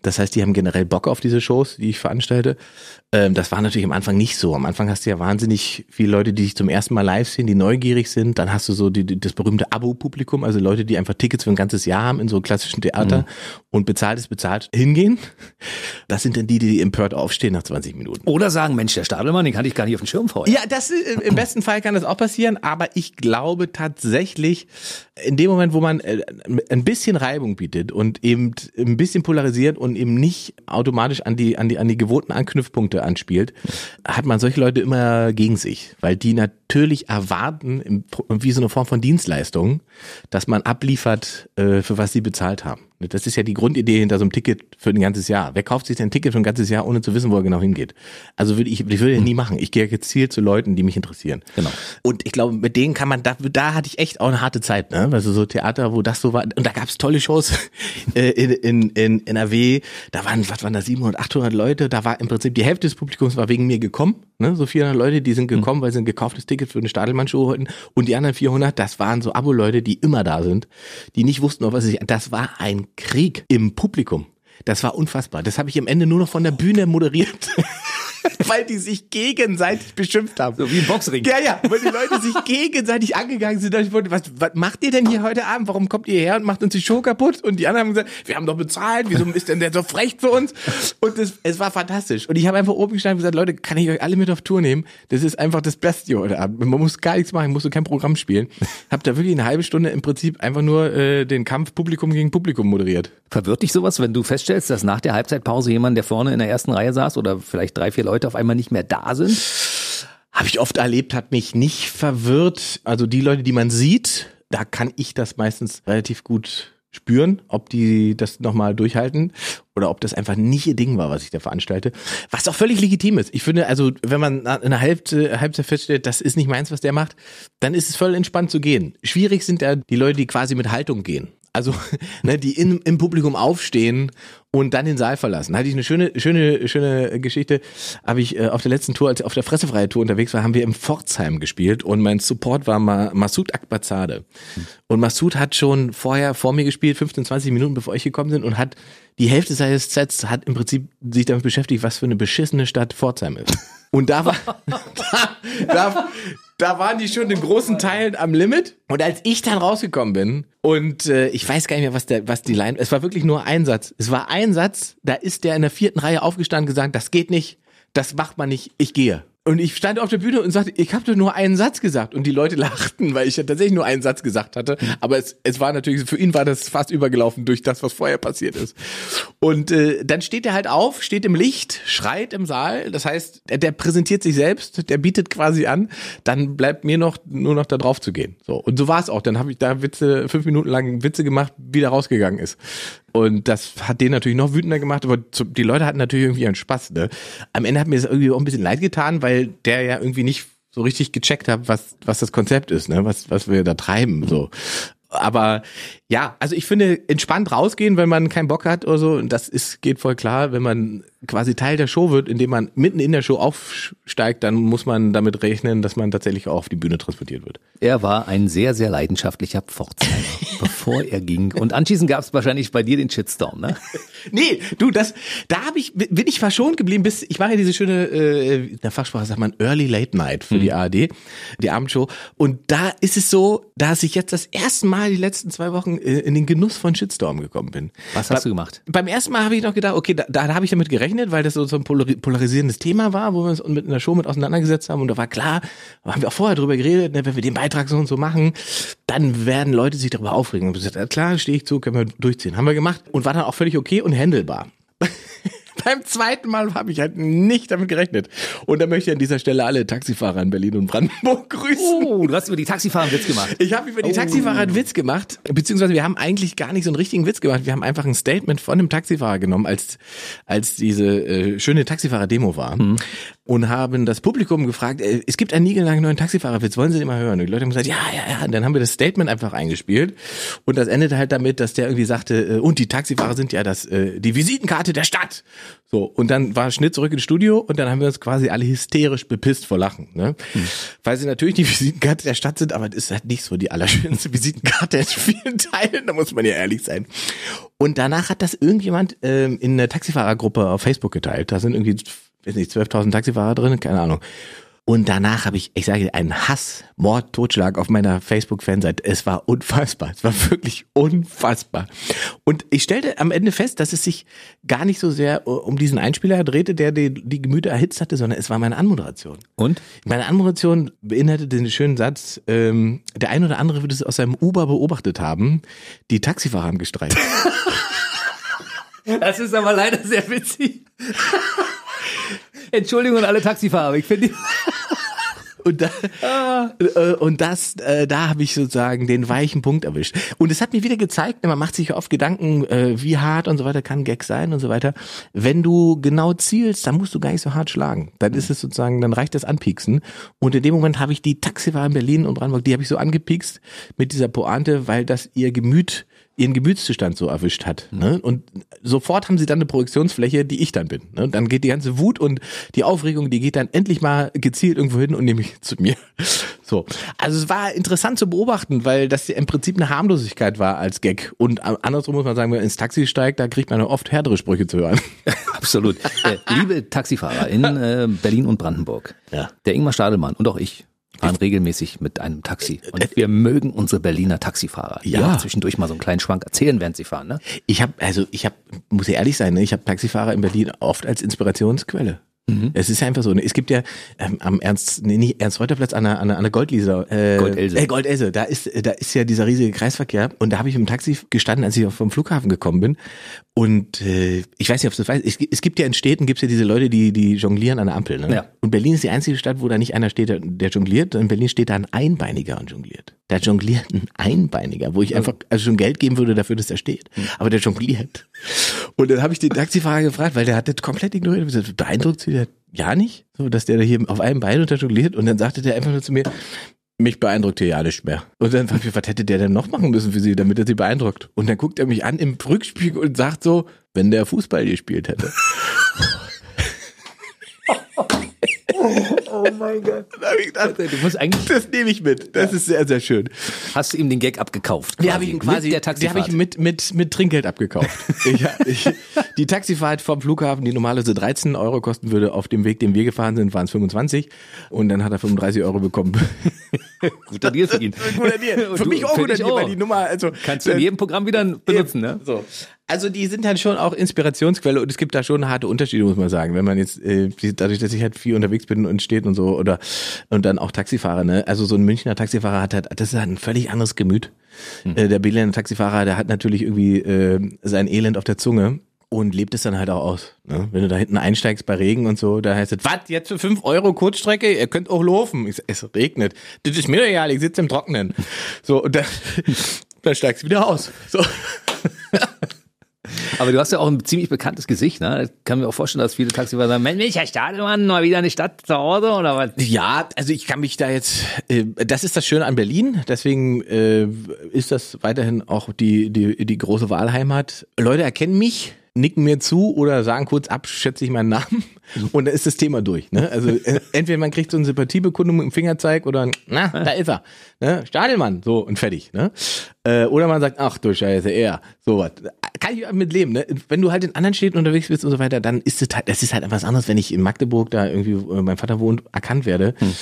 Speaker 3: Das heißt, die haben generell Bock auf diese Shows, die ich veranstalte. Ähm, das war natürlich am Anfang nicht so. Am Anfang hast du ja wahnsinnig viele Leute, die dich zum ersten Mal live sehen, die neugierig sind. Dann hast du so die, die, das berühmte Abo-Publikum, also Leute, die einfach Tickets für ein ganzes Jahr haben in so klassischen Theater mhm. und bezahlt ist bezahlt hingehen. Das sind dann die, die empört aufstehen nach 20 Minuten.
Speaker 2: Oder sagen, Mensch, der Stadelmann, den kann ich gar nicht auf dem Schirm vorher.
Speaker 3: Ja, das äh, im besten Fall kann das auch passieren, aber ich glaube tatsächlich, in dem Moment, wo man äh, ein bisschen Reibung bietet und eben ein bisschen polarisiert und eben nicht automatisch an die, an die, an die gewohnten Anknüpfpunkte anspielt, hat man solche Leute immer gegen sich, weil die natürlich erwarten, wie so eine Form von Dienstleistung, dass man abliefert, äh, für was sie bezahlt haben. Das ist ja die Grundidee hinter so einem Ticket für ein ganzes Jahr. Wer kauft sich denn ein Ticket für ein ganzes Jahr, ohne zu wissen, wo er genau hingeht? Also würde ich, ich würde ja nie machen. Ich gehe gezielt zu Leuten, die mich interessieren.
Speaker 2: Genau.
Speaker 3: Und ich glaube, mit denen kann man, da, da hatte ich echt auch eine harte Zeit, ne? Also so Theater, wo das so war. Und da gab es tolle Shows <laughs> äh, in, in, in NRW. Da waren, was waren da, 700, 800 Leute. Da war im Prinzip die Hälfte des Publikums war wegen mir gekommen. Ne? So 400 Leute, die sind gekommen, mhm. weil sie ein gekauftes Ticket für eine Stadelmann-Show hatten. Und die anderen 400, das waren so Abo-Leute, die immer da sind, die nicht wussten, auf was sie sich, das war ein Krieg im Publikum. Das war unfassbar. Das habe ich am Ende nur noch von der Bühne moderiert. <laughs> <laughs> weil die sich gegenseitig beschimpft haben.
Speaker 2: So wie im Boxring.
Speaker 3: Ja, ja, weil die Leute sich <laughs> gegenseitig angegangen sind. Ich wollte, was, was macht ihr denn hier heute Abend? Warum kommt ihr her und macht uns die Show kaputt? Und die anderen haben gesagt, wir haben doch bezahlt, wieso ist denn der so frech für uns? Und das, es war fantastisch. Und ich habe einfach oben gestanden und gesagt, Leute, kann ich euch alle mit auf Tour nehmen? Das ist einfach das Beste heute Abend. Man muss gar nichts machen, musst du kein Programm spielen. <laughs> Hab da wirklich eine halbe Stunde im Prinzip einfach nur äh, den Kampf Publikum gegen Publikum moderiert.
Speaker 2: Verwirrt dich sowas, wenn du feststellst, dass nach der Halbzeitpause jemand, der vorne in der ersten Reihe saß oder vielleicht drei, vier Leute auf einmal nicht mehr da sind?
Speaker 3: Habe ich oft erlebt, hat mich nicht verwirrt. Also die Leute, die man sieht, da kann ich das meistens relativ gut spüren, ob die das nochmal durchhalten oder ob das einfach nicht ihr Ding war, was ich da veranstalte. Was auch völlig legitim ist. Ich finde, also wenn man eine Halbzeit, Halbzeit feststellt, das ist nicht meins, was der macht, dann ist es voll entspannt zu gehen. Schwierig sind ja die Leute, die quasi mit Haltung gehen. Also, <laughs> ne, die in, im Publikum aufstehen und dann den Saal verlassen. Hatte ich eine schöne, schöne, schöne Geschichte. Habe ich äh, auf der letzten Tour, als ich auf der Fressefreie Tour unterwegs war, haben wir im Pforzheim gespielt und mein Support war Ma Massoud Akbazade. Und Massoud hat schon vorher vor mir gespielt, 15, 20 Minuten bevor ich gekommen bin und hat die Hälfte seines Sets hat im Prinzip sich damit beschäftigt, was für eine beschissene Stadt Pforzheim ist. Und da war, <laughs> da, da, da waren die schon in großen Teilen am Limit. Und als ich dann rausgekommen bin und äh, ich weiß gar nicht mehr, was der, was die Line, es war wirklich nur ein Satz. Es war ein Satz, da ist der in der vierten Reihe aufgestanden und gesagt, das geht nicht, das macht man nicht, ich gehe. Und ich stand auf der Bühne und sagte, ich habe doch nur einen Satz gesagt. Und die Leute <laughs> lachten, weil ich ja tatsächlich nur einen Satz gesagt hatte. Aber es, es war natürlich, für ihn war das fast übergelaufen durch das, was vorher passiert ist. Und äh, dann steht er halt auf, steht im Licht, schreit im Saal. Das heißt, der, der präsentiert sich selbst, der bietet quasi an. Dann bleibt mir noch nur noch da drauf zu gehen. So und so war es auch. Dann habe ich da Witze fünf Minuten lang Witze gemacht, wie der rausgegangen ist. Und das hat den natürlich noch wütender gemacht, aber die Leute hatten natürlich irgendwie einen Spaß. Ne? Am Ende hat mir das irgendwie auch ein bisschen leid getan, weil der ja irgendwie nicht so richtig gecheckt hat, was, was das Konzept ist, ne? was, was wir da treiben. So aber ja, also ich finde, entspannt rausgehen, wenn man keinen Bock hat oder so, und das ist, geht voll klar, wenn man quasi Teil der Show wird, indem man mitten in der Show aufsteigt, dann muss man damit rechnen, dass man tatsächlich auch auf die Bühne transportiert wird.
Speaker 2: Er war ein sehr, sehr leidenschaftlicher Pforzheimer, <laughs> bevor er ging. Und anschließend gab es wahrscheinlich bei dir den Shitstorm, ne? <laughs>
Speaker 3: nee, du, das, da habe ich, bin ich verschont geblieben, bis, ich mache ja diese schöne, äh, in der Fachsprache sagt man Early Late Night für mhm. die ARD, die Abendshow. Und da ist es so, dass ich jetzt das erste Mal die letzten zwei Wochen äh, in den Genuss von Shitstorm gekommen bin.
Speaker 2: Was hast Be du gemacht?
Speaker 3: Beim ersten Mal habe ich noch gedacht, okay, da, da habe ich damit gerechnet, weil das so, so ein polarisierendes Thema war, wo wir uns mit einer Show mit auseinandergesetzt haben. Und da war klar, haben wir auch vorher drüber geredet, ne, wenn wir den Beitrag so und so machen, dann werden Leute sich darüber aufregen. Und gesagt, klar, stehe ich zu, können wir durchziehen. Haben wir gemacht und war dann auch völlig okay und handelbar. <laughs> beim zweiten Mal habe ich halt nicht damit gerechnet. Und da möchte ich an dieser Stelle alle Taxifahrer in Berlin und Brandenburg <laughs> grüßen.
Speaker 2: Oh, du hast über die Taxifahrer einen Witz gemacht.
Speaker 3: Ich habe über die oh. Taxifahrer einen Witz gemacht, beziehungsweise wir haben eigentlich gar nicht so einen richtigen Witz gemacht. Wir haben einfach ein Statement von einem Taxifahrer genommen, als, als diese äh, schöne Taxifahrer-Demo war. Mhm. Und haben das Publikum gefragt, äh, es gibt einen niegelnagen neuen Taxifahrerwitz, wollen Sie den mal hören? Und die Leute haben gesagt, ja, ja, ja. Und dann haben wir das Statement einfach eingespielt. Und das endete halt damit, dass der irgendwie sagte, äh, und die Taxifahrer sind ja das, äh, die Visitenkarte der Stadt. So, und dann war Schnitt zurück ins Studio und dann haben wir uns quasi alle hysterisch bepisst vor Lachen. Ne? Hm. Weil sie natürlich die Visitenkarte der Stadt sind, aber das ist halt nicht so die allerschönste Visitenkarte in vielen Teilen, da muss man ja ehrlich sein. Und danach hat das irgendjemand ähm, in einer Taxifahrergruppe auf Facebook geteilt. Da sind irgendwie, weiß nicht, 12.000 Taxifahrer drin, keine Ahnung. Und danach habe ich, ich sage, einen Hass, Mord, Totschlag auf meiner Facebook-Fanseite. Es war unfassbar. Es war wirklich unfassbar. Und ich stellte am Ende fest, dass es sich gar nicht so sehr äh, um diesen Einspieler drehte, der die, die Gemüter erhitzt hatte, sondern es war meine Anmoderation.
Speaker 2: Und?
Speaker 3: Meine Anmoderation beinhaltete den schönen Satz, ähm, der ein oder andere wird es aus seinem Uber beobachtet haben, die Taxifahrer haben gestreikt.
Speaker 2: das ist aber leider sehr witzig. Entschuldigung an alle Taxifahrer, ich finde <laughs>
Speaker 3: und, da, ah. und das, äh, da habe ich sozusagen den weichen Punkt erwischt. Und es hat mir wieder gezeigt, man macht sich oft Gedanken, äh, wie hart und so weiter kann Gag sein und so weiter. Wenn du genau zielst, dann musst du gar nicht so hart schlagen. Dann ist es sozusagen, dann reicht das Anpieksen. Und in dem Moment habe ich die Taxifahrer in Berlin und Brandenburg, die habe ich so angepiekst mit dieser Pointe, weil das ihr Gemüt ihren Gemütszustand so erwischt hat. Ne? Und sofort haben sie dann eine Projektionsfläche, die ich dann bin. Ne? Dann geht die ganze Wut und die Aufregung, die geht dann endlich mal gezielt irgendwo hin und nämlich zu mir. <laughs> So. Also es war interessant zu beobachten, weil das im Prinzip eine Harmlosigkeit war als Gag. Und andersrum muss man sagen, wenn man ins Taxi steigt, da kriegt man oft härtere Sprüche zu hören. <laughs>
Speaker 2: Absolut. Äh, liebe Taxifahrer in äh, Berlin und Brandenburg, ja. der Ingmar Stadelmann und auch ich, fahren regelmäßig mit einem Taxi. Und äh, wir mögen unsere Berliner Taxifahrer, die ja. auch zwischendurch mal so einen kleinen Schwank erzählen, während sie fahren. Ne?
Speaker 3: Ich habe, also ich habe, muss ich ehrlich sein, ne, ich habe Taxifahrer in Berlin oft als Inspirationsquelle. Mhm. Es ist einfach so. Es gibt ja ähm, am Ernst, nee, nicht Ernst Reuter Platz an der, an der, an der Goldlieser, äh, Goldelse. Äh, Goldelse. Da ist, da ist ja dieser riesige Kreisverkehr und da habe ich im Taxi gestanden, als ich vom Flughafen gekommen bin. Und äh, ich weiß nicht, ob du das weißt. Es, es gibt ja in Städten gibt's ja diese Leute, die die jonglieren an der Ampel. Ne? Ja. Und Berlin ist die einzige Stadt, wo da nicht einer steht, der jongliert. In Berlin steht da ein Einbeiniger und jongliert. Da jongliert ein Einbeiniger, wo ich einfach also schon Geld geben würde dafür, dass er steht. Mhm. Aber der jongliert. Und dann habe ich den Taxifahrer gefragt, weil der hat das komplett ignoriert. Beeindruckt sie der ja nicht, so dass der da hier auf einem Bein unterjongliert und dann sagte der einfach nur zu mir, mich beeindruckt hier ja nicht mehr. Und dann fragte ich, was hätte der denn noch machen müssen für sie, damit er sie beeindruckt? Und dann guckt er mich an im Rückspiegel und sagt so, wenn der Fußball gespielt hätte. <laughs> <laughs>
Speaker 2: oh mein Gott. <laughs> Gedacht, du musst eigentlich.
Speaker 3: Das nehme ich mit. Das ja. ist sehr, sehr schön.
Speaker 2: Hast du ihm den Gag abgekauft?
Speaker 3: Die habe ich ihm quasi, der die habe ich mit, mit, mit Trinkgeld abgekauft. <laughs> ich, ich, die Taxifahrt vom Flughafen, die normalerweise 13 Euro kosten würde, auf dem Weg, den wir gefahren sind, waren es 25. Und dann hat er 35 Euro bekommen. <laughs>
Speaker 2: guter Deal für ihn.
Speaker 3: guter Deal. Für du, mich auch guter Deal, weil die Nummer, also.
Speaker 2: Kannst du in jedem Programm wieder benutzen, ne?
Speaker 3: So. Also die sind halt schon auch Inspirationsquelle und es gibt da schon harte Unterschiede, muss man sagen. Wenn man jetzt, äh, dadurch, dass ich halt viel unterwegs bin und steht und so, oder und dann auch Taxifahrer, ne? Also so ein Münchner Taxifahrer hat halt, das ist halt ein völlig anderes Gemüt. Hm. Äh, der Berliner Taxifahrer, der hat natürlich irgendwie äh, sein Elend auf der Zunge und lebt es dann halt auch aus. Ne? Wenn du da hinten einsteigst bei Regen und so, da heißt es, was, jetzt für fünf Euro Kurzstrecke? Ihr könnt auch laufen. Ich, es regnet. Das ist mir egal, ich sitze im Trocknen. So, und dann, <laughs> dann steigst du wieder aus. So. <laughs>
Speaker 2: Aber du hast ja auch ein ziemlich bekanntes Gesicht, ne? Ich kann mir auch vorstellen, dass viele Taxifahrer sagen, Mensch, Herr Stadelmann, mal wieder eine Stadt zu Hause oder was?
Speaker 3: Ja, also ich kann mich da jetzt, äh, das ist das Schöne an Berlin, deswegen äh, ist das weiterhin auch die, die, die große Wahlheimat. Leute erkennen mich, nicken mir zu oder sagen kurz ab, schätze ich meinen Namen und dann ist das Thema durch. Ne? Also äh, entweder man kriegt so eine Sympathiebekundung mit dem Fingerzeig oder na, da ist er. Ne? Stadelmann, so und fertig. Ne? Äh, oder man sagt, ach du Scheiße, er. So was. Kann ich mit leben. Ne? Wenn du halt in anderen Städten unterwegs bist und so weiter, dann ist es halt, das ist halt etwas anderes, wenn ich in Magdeburg, da irgendwie äh, mein Vater wohnt, erkannt werde. Hm.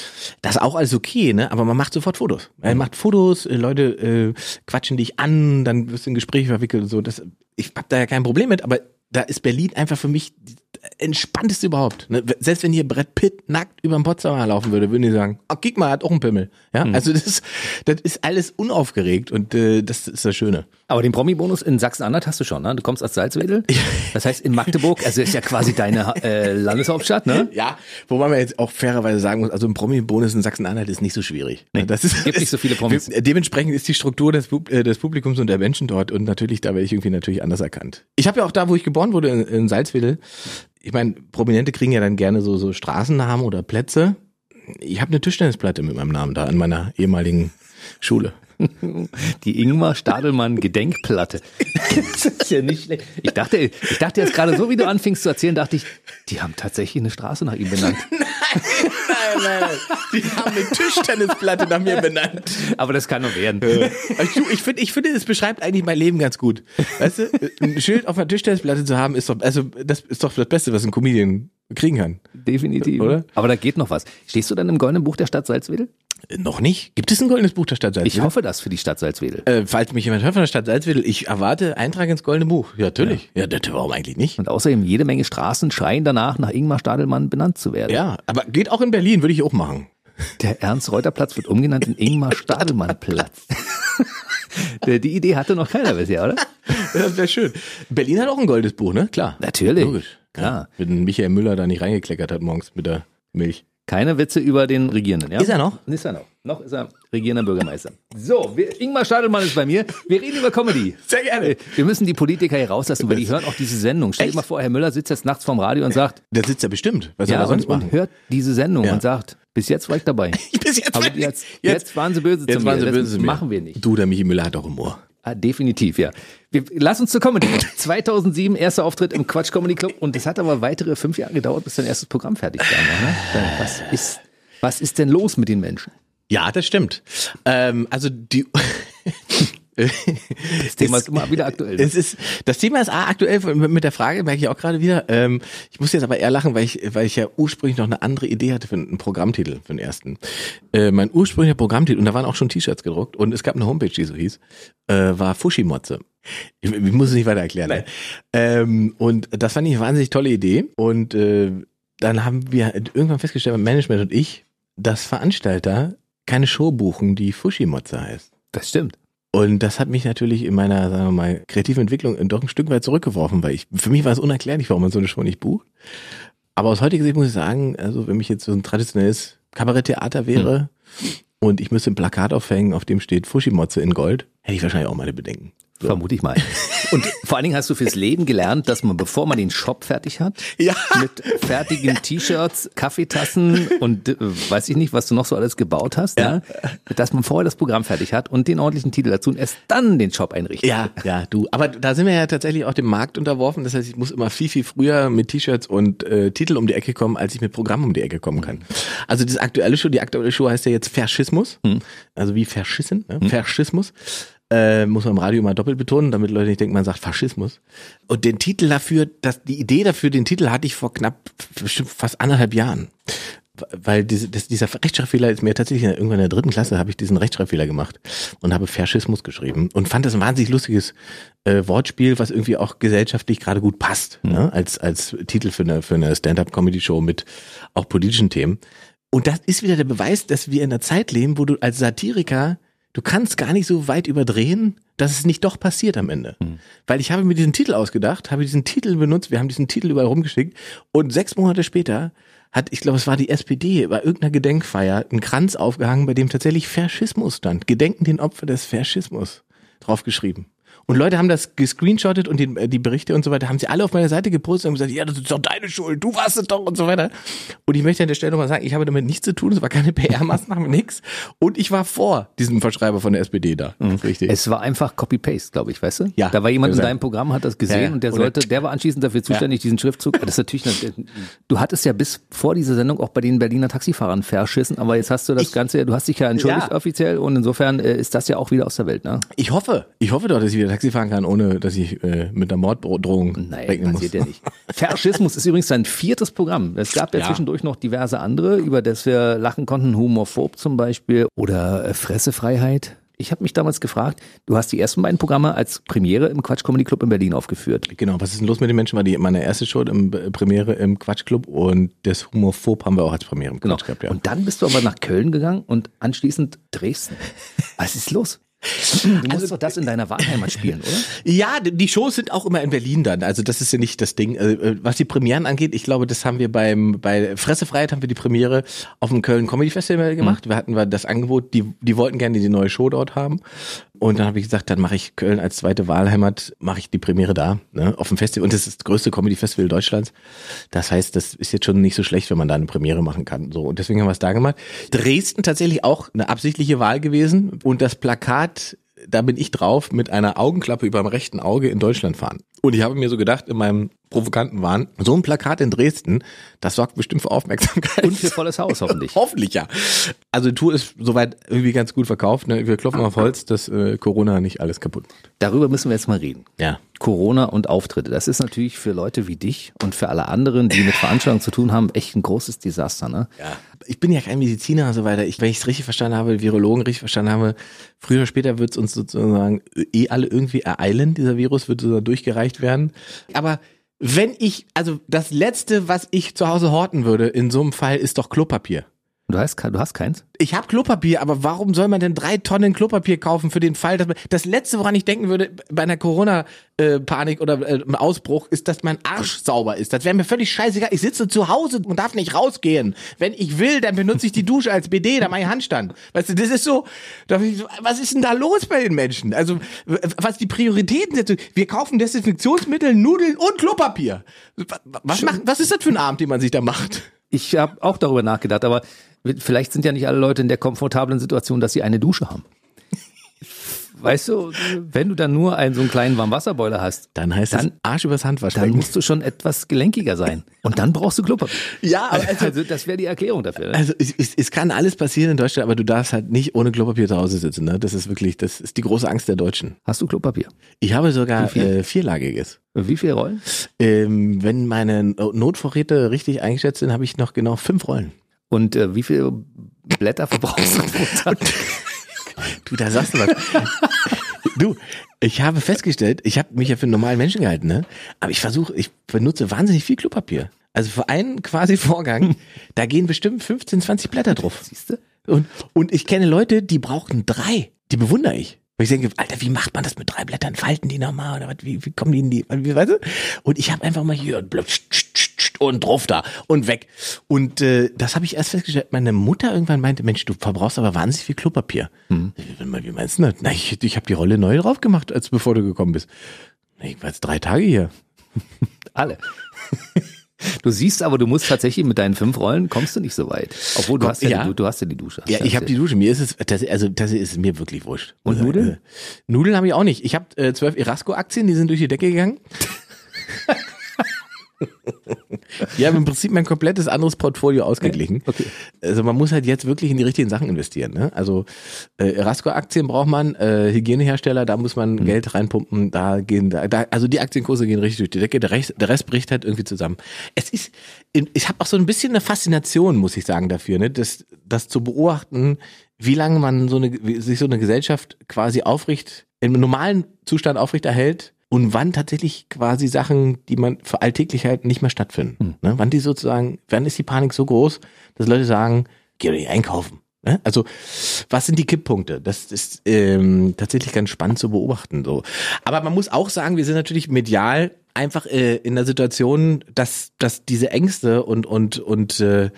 Speaker 3: Das ist auch alles okay, ne? aber man macht sofort Fotos. Man hm. macht Fotos, Leute äh, quatschen dich an, dann wirst du in Gespräche verwickelt und so. Das, ich hab da ja kein Problem mit, aber da ist Berlin einfach für mich entspannteste überhaupt. Ne? Selbst wenn hier Brett Pitt nackt über den Potsdamer laufen würde, würden die sagen, oh, guck mal, hat auch einen Pimmel. Ja, mhm. also das, das ist alles unaufgeregt und äh, das ist das Schöne.
Speaker 2: Aber den Promi-Bonus in Sachsen-Anhalt hast du schon, ne? Du kommst aus Salzwedel. Das heißt in Magdeburg, also ist ja quasi deine äh, Landeshauptstadt, ne?
Speaker 3: Ja, wobei man jetzt auch fairerweise sagen muss, also ein Promi-Bonus in Sachsen-Anhalt ist nicht so schwierig.
Speaker 2: Nee, das ist, gibt nicht so viele Promis.
Speaker 3: Dementsprechend ist die Struktur des, äh, des Publikums und der Menschen dort und natürlich, da werde ich irgendwie natürlich anders erkannt. Ich habe ja auch da, wo ich geboren wurde, in, in Salzwedel, ich meine, Prominente kriegen ja dann gerne so, so Straßennamen oder Plätze. Ich habe eine Tischtennisplatte mit meinem Namen da an meiner ehemaligen Schule.
Speaker 2: Die Ingmar Stadelmann Gedenkplatte. <laughs> Das ist ja nicht schlecht. Ich dachte, ich dachte jetzt gerade so, wie du anfingst zu erzählen, dachte ich, die haben tatsächlich eine Straße nach ihm benannt. <laughs>
Speaker 3: Nein, nein, nein. Die haben eine Tischtennisplatte nach mir benannt.
Speaker 2: Aber das kann nur werden.
Speaker 3: Du, ich finde, ich finde, es beschreibt eigentlich mein Leben ganz gut. Weißt du, ein Schild auf einer Tischtennisplatte zu haben, ist doch, also, das ist doch das Beste, was ein Comedian kriegen kann.
Speaker 2: Definitiv.
Speaker 3: Oder?
Speaker 2: Aber da geht noch was. Stehst du dann im goldenen Buch der Stadt Salzwedel?
Speaker 3: Noch nicht? Gibt es ein goldenes Buch der Stadt Salzwedel?
Speaker 2: Ich hoffe das für die Stadt Salzwedel.
Speaker 3: Äh, falls mich jemand hört von der Stadt Salzwedel, ich erwarte Eintrag ins goldene Buch. Ja, natürlich. Ja, das, warum eigentlich nicht?
Speaker 2: Und außerdem jede Menge Straßen schreien danach, nach Ingmar Stadelmann benannt zu werden.
Speaker 3: Ja, aber geht auch in Berlin, würde ich auch machen.
Speaker 2: Der Ernst-Reuter-Platz wird umgenannt in Ingmar-Stadelmann-Platz. <laughs> <laughs> Die Idee hatte noch keiner bisher, oder? <laughs>
Speaker 3: Das wäre schön. Berlin hat auch ein goldenes Buch, ne? Klar.
Speaker 2: Natürlich.
Speaker 3: Logisch.
Speaker 2: Klar.
Speaker 3: Wenn Michael Müller da nicht reingekleckert hat morgens mit der Milch.
Speaker 2: Keine Witze über den Regierenden, ja?
Speaker 3: Ist er noch?
Speaker 2: Ist er noch. Noch ist er regierender Bürgermeister. So, wir, Ingmar Stadelmann ist bei mir. Wir reden über Comedy.
Speaker 3: Sehr gerne.
Speaker 2: Wir müssen die Politiker hier rauslassen, weil die hören auch diese Sendung. Stell dir mal vor, Herr Müller sitzt jetzt nachts vorm Radio und sagt,
Speaker 3: Der sitzt ja bestimmt. Was soll
Speaker 2: ja,
Speaker 3: er sonst
Speaker 2: und, und
Speaker 3: machen?
Speaker 2: hört diese Sendung
Speaker 3: Ja.
Speaker 2: und sagt, bis jetzt war ich dabei. <laughs>
Speaker 3: Bis jetzt,
Speaker 2: Aber jetzt, jetzt, waren sie böse
Speaker 3: jetzt
Speaker 2: zu
Speaker 3: waren
Speaker 2: mir.
Speaker 3: sie
Speaker 2: das
Speaker 3: böse zu mir.
Speaker 2: machen wir nicht.
Speaker 3: Du, der Michi Müller hat auch Humor.
Speaker 2: Ah, definitiv, ja. Wir, lass uns zur Comedy. <laughs> 2007 erster Auftritt im Quatsch Comedy Club und es hat aber weitere fünf Jahre gedauert, bis dein erstes Programm fertig war. Ne? Was ist, was ist denn los mit den Menschen?
Speaker 3: Ja, das stimmt. Ähm, also die. <laughs>
Speaker 2: Das <laughs> Thema ist immer wieder aktuell. ne?
Speaker 3: Es ist, das Thema ist A, aktuell mit mit der Frage, merke ich auch gerade wieder. Ähm, ich muss jetzt aber eher lachen, weil ich, weil ich ja ursprünglich noch eine andere Idee hatte für einen Programmtitel, für den ersten. Äh, mein ursprünglicher Programmtitel, und da waren auch schon T-Shirts gedruckt, und es gab eine Homepage, die so hieß, äh, war Fushimotze. Ich, ich muss es nicht weiter erklären. Ne? Ähm, und das fand ich eine wahnsinnig tolle Idee. Und äh, dann haben wir irgendwann festgestellt, mein Management und ich, dass Veranstalter keine Show buchen, die Fushimotze heißt.
Speaker 2: Das stimmt.
Speaker 3: Und das hat mich natürlich in meiner, sagen wir mal, kreativen Entwicklung doch ein Stück weit zurückgeworfen, weil ich, für mich war es unerklärlich, warum man so eine Show nicht bucht. Aber aus heutiger Sicht muss ich sagen, also wenn mich jetzt so ein traditionelles Kabaretttheater wäre und ich müsste ein Plakat aufhängen, auf dem steht Fushimotze in Gold, hätte ich wahrscheinlich auch meine Bedenken. So.
Speaker 2: Vermute ich mal. Und vor allen Dingen hast du fürs Leben gelernt, dass man, bevor man den Shop fertig hat,
Speaker 3: Ja.
Speaker 2: mit fertigen T-Shirts, Kaffeetassen und äh, weiß ich nicht, was du noch so alles gebaut hast, ja. dass man vorher das Programm fertig hat und den ordentlichen Titel dazu und erst dann den Shop einrichtet.
Speaker 3: Ja, ja, du. Aber da sind wir ja tatsächlich auch dem Markt unterworfen. Das heißt, ich muss immer viel, viel früher mit T-Shirts und äh, Titel um die Ecke kommen, als ich mit Programm um die Ecke kommen kann. Also das aktuelle Show, die aktuelle Show heißt ja jetzt Faschismus. Also wie Faschissen, ne? Faschismus. Äh, muss man im Radio immer doppelt betonen, damit Leute nicht denken, man sagt Faschismus. Und den Titel dafür, das, die Idee dafür, den Titel hatte ich vor knapp bestimmt fast anderthalb Jahren weil diese, das, dieser Rechtschreibfehler ist mir tatsächlich irgendwann in der dritten Klasse habe ich diesen Rechtschreibfehler gemacht und habe Faschismus geschrieben und fand das ein wahnsinnig lustiges äh, Wortspiel, was irgendwie auch gesellschaftlich gerade gut passt, ne? als als Titel für eine für eine Stand-up-Comedy-Show mit auch politischen Themen. Und das ist wieder der Beweis, dass wir in einer Zeit leben, wo du als Satiriker du kannst gar nicht so weit überdrehen, dass es nicht doch passiert am Ende. Weil ich habe mir diesen Titel ausgedacht, habe diesen Titel benutzt, wir haben diesen Titel überall rumgeschickt und sechs Monate später hat, ich glaube, es war die SPD, bei irgendeiner Gedenkfeier, einen Kranz aufgehangen, bei dem tatsächlich Faschismus stand. Gedenken den Opfer des Faschismus draufgeschrieben. Und Leute haben das gescreenshottet und die, äh, die Berichte und so weiter haben sie alle auf meiner Seite gepostet und gesagt, ja, das ist doch deine Schuld, du warst es doch und so weiter. Und ich möchte an der Stelle nochmal sagen, ich habe damit nichts zu tun, es war keine <laughs> PR-Maßnahme, nix. Und ich war vor diesem Verschreiber von der SPD da. Richtig.
Speaker 2: Es war einfach Copy-Paste, glaube ich, weißt du?
Speaker 3: Ja,
Speaker 2: Da war jemand in deinem Programm, hat das gesehen
Speaker 3: Ja, ja.
Speaker 2: und der sollte, der war anschließend dafür zuständig, diesen Schriftzug. Das ist natürlich, eine, du hattest ja bis vor dieser Sendung auch bei den Berliner Taxifahrern verschissen, aber jetzt hast du das
Speaker 3: Ich-
Speaker 2: Ganze, du hast dich ja entschuldigt
Speaker 3: Ja.
Speaker 2: offiziell und insofern äh, ist das ja auch wieder aus der Welt, ne?
Speaker 3: Ich hoffe, ich hoffe doch, dass ich wieder Taxi fahren kann, ohne dass ich äh, mit einer Morddrohung
Speaker 2: Nein,
Speaker 3: rechnen muss.
Speaker 2: passiert ja nicht. Faschismus ist übrigens sein viertes Programm. Es gab ja,
Speaker 3: Ja.
Speaker 2: zwischendurch noch diverse andere, über das wir lachen konnten, Humorphob zum Beispiel oder äh, Fressefreiheit. Ich habe mich damals gefragt, du hast die ersten beiden Programme als Premiere im Quatsch Comedy Club in Berlin aufgeführt.
Speaker 3: Genau, was ist denn los mit den Menschen? War die meine erste Show im äh, Premiere im Quatschclub und das Humorphob haben wir auch als Premiere im
Speaker 2: Genau.
Speaker 3: Quatsch gehabt, ja.
Speaker 2: Und dann bist du aber nach Köln gegangen und anschließend Dresden. Was ist los? Du musst
Speaker 3: Also
Speaker 2: doch das in deiner Wahlheimat spielen, oder? <laughs>
Speaker 3: Ja, die Shows sind auch immer in Berlin dann. Also das ist ja nicht das Ding. Äh, Was die Premieren angeht, ich glaube, das haben wir beim bei Fressefreiheit haben wir die Premiere auf dem Köln Comedy Festival gemacht. Wir hatten wir das Angebot, die die wollten gerne die neue Show dort haben. Und dann habe ich gesagt, dann mache ich Köln als zweite Wahlheimat, mache ich die Premiere da, ne, auf dem Festival. Und das ist das größte Comedy-Festival Deutschlands. Das heißt, das ist jetzt schon nicht so schlecht, wenn man da eine Premiere machen kann. So und deswegen haben wir es da gemacht. Dresden tatsächlich auch eine absichtliche Wahl gewesen. Und das Plakat da bin ich drauf mit einer Augenklappe über dem rechten Auge in Deutschland fahren. Und ich habe mir so gedacht, in meinem provokanten Wahn, so ein Plakat in Dresden, das sorgt bestimmt für Aufmerksamkeit.
Speaker 2: Und für volles Haus, hoffentlich. <laughs>
Speaker 3: hoffentlich, ja. Also die Tour ist soweit irgendwie ganz gut verkauft. Ne? Wir klopfen auf Holz, dass äh, Corona nicht alles kaputt macht.
Speaker 2: Darüber müssen wir jetzt mal reden.
Speaker 3: Ja.
Speaker 2: Corona und Auftritte. Das ist natürlich für Leute wie dich und für alle anderen, die mit Veranstaltungen zu tun haben, echt ein großes Desaster. Ne?
Speaker 3: Ja. Ich bin ja kein Mediziner und so weiter. Ich, wenn ich es richtig verstanden habe, Virologen richtig verstanden habe, früher oder später wird es uns sozusagen eh alle irgendwie ereilen. Dieser Virus wird sozusagen durchgereicht werden. Aber wenn ich, also das Letzte, was ich zu Hause horten würde in so einem Fall, ist doch Klopapier.
Speaker 2: Du hast, du hast keins?
Speaker 3: Ich habe Klopapier, aber warum soll man denn drei Tonnen Klopapier kaufen für den Fall, dass man, das letzte, woran ich denken würde bei einer Corona-Panik oder äh, einem Ausbruch, ist, dass mein Arsch sauber ist. Das wäre mir völlig scheißegal. Ich sitze zu Hause und darf nicht rausgehen. Wenn ich will, dann benutze ich die Dusche als BD, da mache ich Handstand. Weißt du, das ist so, was ist denn da los bei den Menschen? Also, was die Prioritäten sind. Wir kaufen Desinfektionsmittel, Nudeln und Klopapier. Was, macht, was ist das für ein Abend, den man sich da macht?
Speaker 2: Ich habe auch darüber nachgedacht, aber vielleicht sind ja nicht alle Leute in der komfortablen Situation, dass sie eine Dusche haben. Weißt du, wenn du dann nur einen so einen kleinen Warmwasserboiler hast,
Speaker 3: dann heißt dann, das Arsch übers Handwasch.
Speaker 2: Dann musst du schon etwas gelenkiger sein. Und dann brauchst du Klopapier.
Speaker 3: Ja, aber
Speaker 2: also, also das wäre die Erklärung dafür. Ne?
Speaker 3: Also es, es, es kann alles passieren in Deutschland, aber du darfst halt nicht ohne Klopapier zu Hause sitzen. Ne? Das ist wirklich, das ist die große Angst der Deutschen.
Speaker 2: Hast du Klopapier?
Speaker 3: Ich habe sogar äh, vierlagiges.
Speaker 2: Wie viele Rollen?
Speaker 3: Ähm, wenn meine Notvorräte richtig eingeschätzt sind, habe ich noch genau fünf Rollen.
Speaker 2: Und äh, wie viele Blätter verbrauchst du pro <laughs> Tag?
Speaker 3: Du, da sagst du was. du, ich habe festgestellt, ich habe mich ja für einen normalen Menschen gehalten, ne? Aber ich versuche, ich benutze wahnsinnig viel Klopapier. Also für einen quasi Vorgang, da gehen bestimmt 15, 20 Blätter drauf. Siehst du? Und, und ich kenne Leute, die brauchen drei. Die bewundere ich. Weil ich denke, Alter, wie macht man das mit drei Blättern? Falten die nochmal? Oder was, wie, wie kommen die in die, wie, weißt du? Und ich habe einfach mal hier und blöd, und drauf da und weg. Und äh, das habe ich erst festgestellt. Meine Mutter irgendwann meinte, Mensch, du verbrauchst aber wahnsinnig viel Klopapier. Mhm. Wie meinst du das? Na, ich, ich habe die Rolle neu drauf gemacht, als bevor du gekommen bist. Ich war jetzt drei Tage hier. <laughs>
Speaker 2: Alle. Du siehst aber, du musst tatsächlich mit deinen fünf Rollen kommst du nicht so weit. Obwohl du Komm, hast ja, ja. Die, du hast ja die Dusche.
Speaker 3: Ja, ich habe die Dusche. Mir ist es, das, also das ist mir wirklich wurscht.
Speaker 2: Und also, Nudeln? Äh,
Speaker 3: Nudeln habe ich auch nicht. Ich habe äh, zwölf Erasco-Aktien, die sind durch die Decke gegangen. <laughs> Haben im Prinzip mein komplettes anderes Portfolio ausgeglichen. Okay. Also man muss halt jetzt wirklich in die richtigen Sachen investieren. Ne? Also äh, Erasco-Aktien braucht man, äh, Hygienehersteller, da muss man mhm. Geld reinpumpen, da gehen, da, da, also die Aktienkurse gehen richtig durch die Decke, der Rest, der Rest bricht halt irgendwie zusammen. Es ist, ich habe auch so ein bisschen eine Faszination, muss ich sagen, dafür, ne? das, das zu beobachten, wie lange man so eine, sich so eine Gesellschaft quasi aufricht, im normalen Zustand aufrechterhält und wann tatsächlich quasi Sachen, die man für alltäglich halt nicht mehr stattfinden. Mhm. Ne? Wann die sozusagen, wann ist die Panik so groß, dass Leute sagen, geh doch nicht einkaufen. Ne? Also, was sind die Kipppunkte? Das ist ähm, tatsächlich ganz spannend zu beobachten. So. Aber man muss auch sagen, wir sind natürlich medial einfach äh, in der Situation, dass, dass diese Ängste und, und, und äh,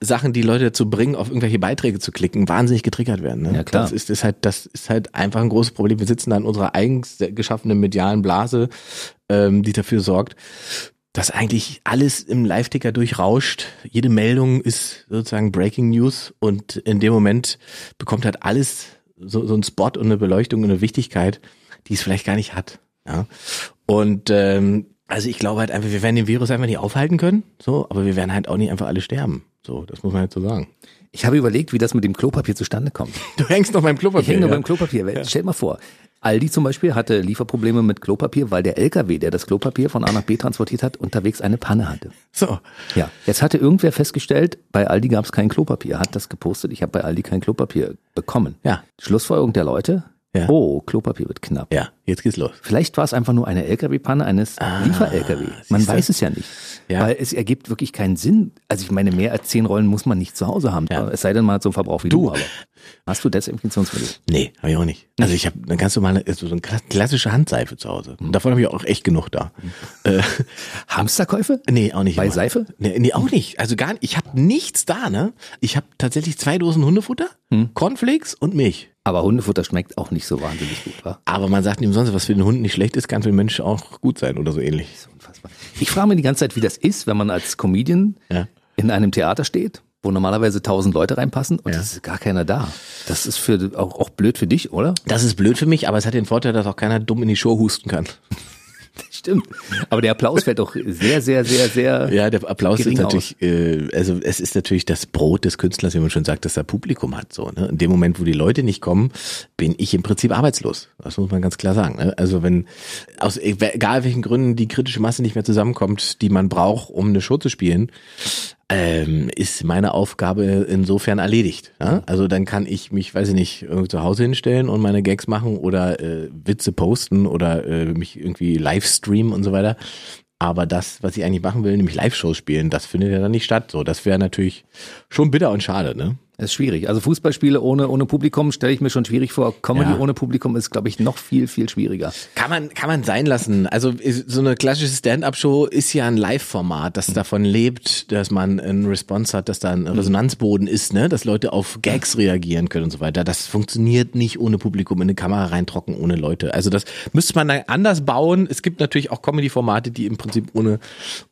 Speaker 3: Sachen, die Leute dazu bringen, auf irgendwelche Beiträge zu klicken, wahnsinnig getriggert werden. Ne?
Speaker 2: Ja, klar.
Speaker 3: Das ist, ist halt, das ist halt einfach ein großes Problem. Wir sitzen da in unserer eigens geschaffenen medialen Blase, ähm, die dafür sorgt, dass eigentlich alles im Live-Ticker durchrauscht. Jede Meldung ist sozusagen Breaking News und in dem Moment bekommt halt alles so, so ein Spot und eine Beleuchtung und eine Wichtigkeit, die es vielleicht gar nicht hat. Ja? Und ähm, also ich glaube halt einfach, wir werden den Virus einfach nicht aufhalten können, so, aber wir werden halt auch nicht einfach alle sterben. So, das muss man halt so sagen.
Speaker 2: Ich habe überlegt, wie das mit dem Klopapier zustande kommt. <laughs>
Speaker 3: Du hängst noch beim Klopapier.
Speaker 2: Ich hänge noch ja. beim Klopapier. Ja. Stell dir mal vor, Aldi zum Beispiel hatte Lieferprobleme mit Klopapier, weil der LKW, der das Klopapier von A nach B transportiert hat, unterwegs eine Panne hatte.
Speaker 3: So.
Speaker 2: Ja. Jetzt hatte irgendwer festgestellt, bei Aldi gab es kein Klopapier, hat das gepostet, ich habe bei Aldi kein Klopapier bekommen.
Speaker 3: Ja.
Speaker 2: Schlussfolgerung der Leute, ja. Oh, Klopapier wird knapp.
Speaker 3: Ja, jetzt geht's los.
Speaker 2: Vielleicht war es einfach nur eine LKW-Panne eines ah, Liefer-LKW. Man weiß es ja nicht. Ja. Weil es ergibt wirklich keinen Sinn. Also ich meine, mehr als zehn Rollen muss man nicht zu Hause haben. Ja. Es sei denn mal zum Verbrauch wie du. du aber. Hast du Desinfektionsmittel?
Speaker 3: Nee, habe ich auch nicht. Also ich habe eine ganz normale, so eine klassische Handseife zu Hause. Und davon habe ich auch echt genug da.
Speaker 2: Mhm. Äh, Hamsterkäufe?
Speaker 3: Nee, auch nicht.
Speaker 2: Bei immer. Seife?
Speaker 3: Nee, nee, auch nicht. Also gar nicht. Ich habe nichts da, ne? Ich habe tatsächlich zwei Dosen Hundefutter, hm. Cornflakes und Milch.
Speaker 2: Aber Hundefutter schmeckt auch nicht so wahnsinnig gut, wa?
Speaker 3: Aber man sagt nicht umsonst, was für den Hund nicht schlecht ist, kann für den Mensch auch gut sein oder so ähnlich.
Speaker 2: Unfassbar. Ich frage mich die ganze Zeit, wie das ist, wenn man als Comedian
Speaker 3: Ja.
Speaker 2: in einem Theater steht, wo normalerweise tausend Leute reinpassen und
Speaker 3: Ja.
Speaker 2: es ist gar keiner da. Das ist für auch, auch blöd für dich, oder?
Speaker 3: Das ist blöd für mich, aber es hat den Vorteil, dass auch keiner dumm in die Show husten kann. <laughs>
Speaker 2: Stimmt. Aber der Applaus fällt doch sehr, sehr, sehr, sehr.
Speaker 3: Ja, der Applaus ist natürlich, äh, also es ist natürlich das Brot des Künstlers, wie man schon sagt, dass er Publikum hat. So, ne? In dem Moment, wo die Leute nicht kommen, bin ich im Prinzip arbeitslos. Das muss man ganz klar sagen. Ne? Also wenn aus egal welchen Gründen die kritische Masse nicht mehr zusammenkommt, die man braucht, um eine Show zu spielen, ähm, ist meine Aufgabe insofern erledigt. Ja? Also dann kann ich mich, weiß ich nicht, irgendwie zu Hause hinstellen und meine Gags machen oder äh, Witze posten oder äh, mich irgendwie live streamen und so weiter. Aber das, was ich eigentlich machen will, nämlich Live-Shows spielen, das findet ja dann nicht statt. So, das wäre natürlich schon bitter und schade, ne?
Speaker 2: Das ist schwierig. Also Fußballspiele ohne, ohne Publikum stelle ich mir schon schwierig vor. Comedy
Speaker 3: Ja.
Speaker 2: ohne Publikum ist, glaube ich, noch viel, viel schwieriger.
Speaker 3: Kann man, kann man sein lassen. Also ist- so eine klassische Stand-up-Show ist ja ein Live-Format, das davon lebt, dass man einen Response hat, dass da ein Resonanzboden ist, ne, dass Leute auf Gags reagieren können und so weiter. Das funktioniert nicht ohne Publikum in eine Kamera reintrocken, ohne Leute. Also das müsste man dann anders bauen. Es gibt natürlich auch Comedy-Formate, die im Prinzip ohne,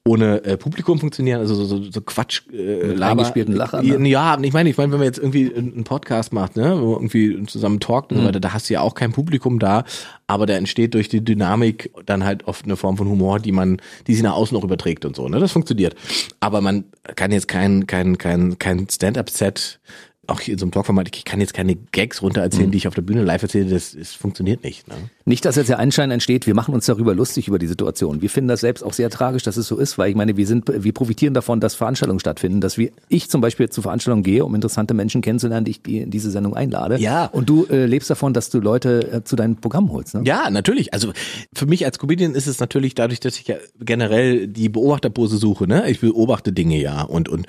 Speaker 3: ohne äh, Publikum funktionieren, also so, so, so Quatsch, äh, Laber-
Speaker 2: Lachern, ne?
Speaker 3: Ja, ich meine, ich meine, wenn man jetzt irgendwie einen Podcast macht, ne, wo man irgendwie zusammen talkt
Speaker 2: Mhm.
Speaker 3: und so weiter, da hast du ja auch kein Publikum da, aber da entsteht durch die Dynamik dann halt oft eine Form von Humor, die man, die sich nach außen auch überträgt und so, ne, das funktioniert. Aber man kann jetzt kein, kein, kein, kein Stand-up-Set auch hier in so einem Talkformat, ich kann jetzt keine Gags runter
Speaker 2: Mhm.
Speaker 3: erzählen, die ich auf der Bühne live erzähle, das, das funktioniert nicht. Ne?
Speaker 2: Nicht, dass jetzt der Anschein entsteht, wir machen uns darüber lustig über die Situation. Wir finden das selbst auch sehr tragisch, dass es so ist, weil ich meine, wir sind, wir profitieren davon, dass Veranstaltungen stattfinden, dass wir, ich zum Beispiel zu Veranstaltungen gehe, um interessante Menschen kennenzulernen, die ich in diese Sendung einlade.
Speaker 3: Ja.
Speaker 2: Und du äh, lebst davon, dass du Leute äh, zu deinem Programm holst. Ne?
Speaker 3: Ja, natürlich. Also für mich als Comedian ist es natürlich dadurch, dass ich ja generell die Beobachterpose suche. Ne? Ich beobachte Dinge ja und und